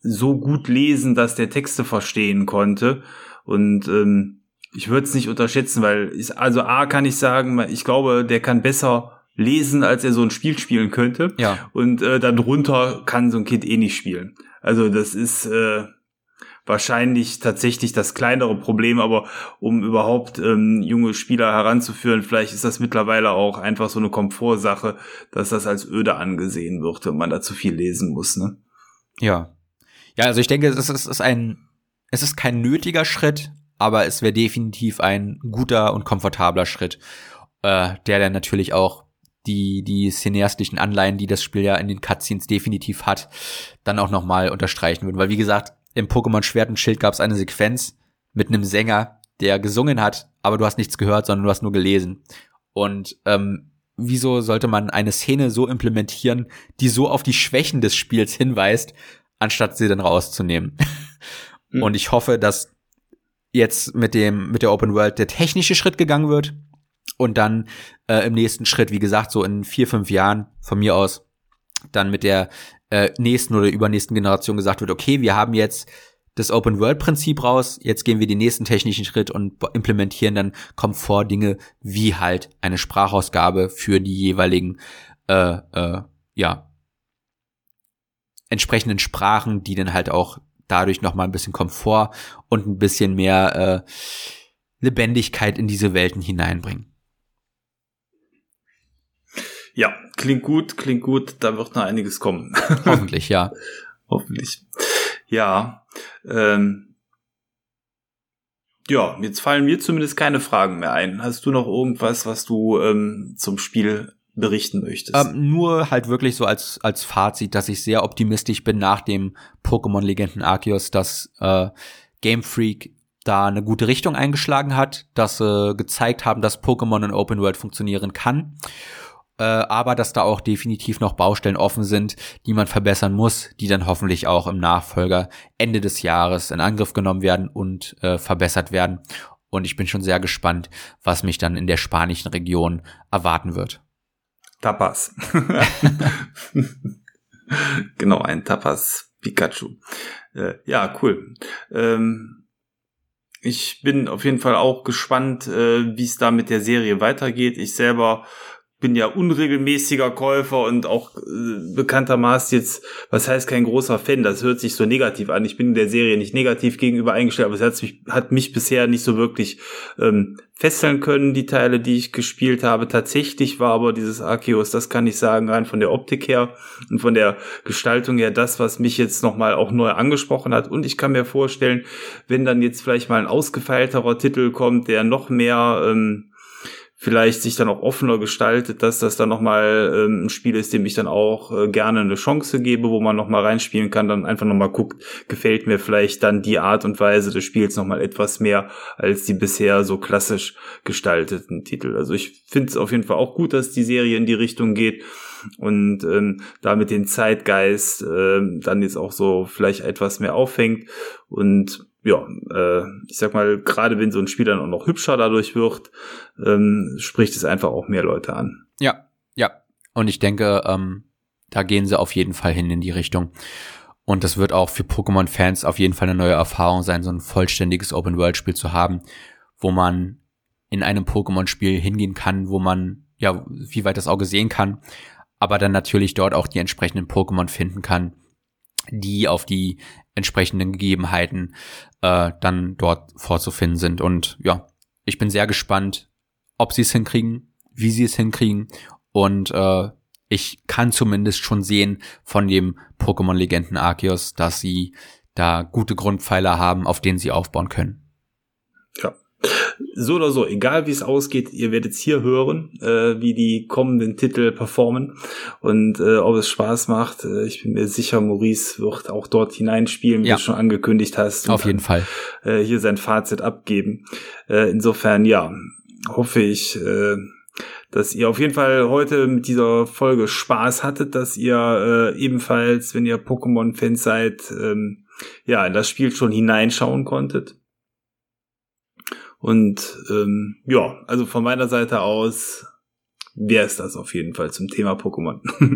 [SPEAKER 2] so gut lesen, dass der Texte verstehen konnte. Und ähm, ich würde es nicht unterschätzen, weil ich, also A kann ich sagen, ich glaube, der kann besser lesen, als er so ein Spiel spielen könnte.
[SPEAKER 1] Ja.
[SPEAKER 2] Und äh, darunter kann so ein Kind eh nicht spielen. Also das ist äh, wahrscheinlich tatsächlich das kleinere Problem, aber um überhaupt ähm, junge Spieler heranzuführen, vielleicht ist das mittlerweile auch einfach so eine Komfortsache, dass das als öde angesehen wird, wenn man da zu viel lesen muss. Ne?
[SPEAKER 1] Ja, ja, also ich denke, es ist, es ist ein, es ist kein nötiger Schritt, aber es wäre definitiv ein guter und komfortabler Schritt, äh, der dann natürlich auch die, die cineastischen Anleihen, die das Spiel ja in den Cutscenes definitiv hat, dann auch nochmal unterstreichen würden. Weil wie gesagt, im Pokémon Schwert und Schild gab es eine Sequenz mit einem Sänger, der gesungen hat, aber du hast nichts gehört, sondern du hast nur gelesen. Und ähm, wieso sollte man eine Szene so implementieren, die so auf die Schwächen des Spiels hinweist, anstatt sie dann rauszunehmen. Mhm. Und ich hoffe, dass jetzt mit dem, mit der Open World der technische Schritt gegangen wird und dann äh, im nächsten Schritt, wie gesagt, so in vier, fünf Jahren von mir aus, dann mit der äh, nächsten oder übernächsten Generation gesagt wird, okay, wir haben jetzt das Open World Prinzip raus, jetzt gehen wir den nächsten technischen Schritt und implementieren dann Komfortdinge wie halt eine Sprachausgabe für die jeweiligen äh, äh, ja entsprechenden Sprachen, die dann halt auch dadurch noch mal ein bisschen Komfort und ein bisschen mehr äh, Lebendigkeit in diese Welten hineinbringen.
[SPEAKER 2] Ja, klingt gut, klingt gut. Da wird noch einiges kommen.
[SPEAKER 1] Hoffentlich, ja.
[SPEAKER 2] Hoffentlich. Ja. Ähm, ja, jetzt fallen mir zumindest keine Fragen mehr ein. Hast du noch irgendwas, was du ähm, zum Spiel berichten möchtest.
[SPEAKER 1] Ähm, nur halt wirklich so als, als Fazit, dass ich sehr optimistisch bin nach dem Pokémon-Legenden Arceus, dass äh, Game Freak da eine gute Richtung eingeschlagen hat, dass sie äh, gezeigt haben, dass Pokémon in Open World funktionieren kann. Äh, aber dass da auch definitiv noch Baustellen offen sind, die man verbessern muss, die dann hoffentlich auch im Nachfolger Ende des Jahres in Angriff genommen werden und äh, verbessert werden. Und ich bin schon sehr gespannt, was mich dann in der spanischen Region erwarten wird.
[SPEAKER 2] Tapas. genau, ein Tapas Pikachu. Äh, ja, cool. Ähm, ich bin auf jeden Fall auch gespannt, äh, wie es da mit der Serie weitergeht. Ich selber bin ja unregelmäßiger Käufer und auch äh, bekanntermaßen jetzt, was heißt kein großer Fan, das hört sich so negativ an. Ich bin der Serie nicht negativ gegenüber eingestellt, aber es hat mich, hat mich bisher nicht so wirklich ähm, fesseln können, die Teile, die ich gespielt habe. Tatsächlich war aber dieses Arceus, das kann ich sagen, rein von der Optik her und von der Gestaltung her das, was mich jetzt nochmal auch neu angesprochen hat. Und ich kann mir vorstellen, wenn dann jetzt vielleicht mal ein ausgefeilterer Titel kommt, der noch mehr ähm, vielleicht sich dann auch offener gestaltet, dass das dann nochmal ähm, ein Spiel ist, dem ich dann auch äh, gerne eine Chance gebe, wo man nochmal reinspielen kann, dann einfach nochmal guckt, gefällt mir vielleicht dann die Art und Weise des Spiels nochmal etwas mehr als die bisher so klassisch gestalteten Titel. Also ich finde es auf jeden Fall auch gut, dass die Serie in die Richtung geht und ähm, damit den Zeitgeist äh, dann jetzt auch so vielleicht etwas mehr auffängt und ja, äh, ich sag mal, gerade wenn so ein Spiel dann auch noch hübscher dadurch wird, ähm, spricht es einfach auch mehr Leute an.
[SPEAKER 1] Ja, ja. Und ich denke, ähm, da gehen sie auf jeden Fall hin in die Richtung. Und das wird auch für Pokémon-Fans auf jeden Fall eine neue Erfahrung sein, so ein vollständiges Open-World-Spiel zu haben, wo man in einem Pokémon-Spiel hingehen kann, wo man, ja, wie weit das Auge sehen kann, aber dann natürlich dort auch die entsprechenden Pokémon finden kann, die auf die entsprechenden Gegebenheiten äh, dann dort vorzufinden sind. Und ja, ich bin sehr gespannt, ob sie es hinkriegen, wie sie es hinkriegen. Und äh, ich kann zumindest schon sehen von dem Pokémon-Legenden Arceus, dass sie da gute Grundpfeiler haben, auf denen sie aufbauen können.
[SPEAKER 2] Ja. So oder so, egal wie es ausgeht, ihr werdet hier hören, äh, wie die kommenden Titel performen und äh, ob es Spaß macht. Äh, ich bin mir sicher, Maurice wird auch dort hineinspielen, wie ja. du schon angekündigt hast.
[SPEAKER 1] Auf jeden Fall.
[SPEAKER 2] Äh, hier sein Fazit abgeben. Äh, insofern, ja, hoffe ich, äh, dass ihr auf jeden Fall heute mit dieser Folge Spaß hattet, dass ihr äh, ebenfalls, wenn ihr Pokémon-Fans seid, ähm, ja, in das Spiel schon hineinschauen konntet. Und ähm, ja, also von meiner Seite aus wäre es das auf jeden Fall zum Thema Pokémon.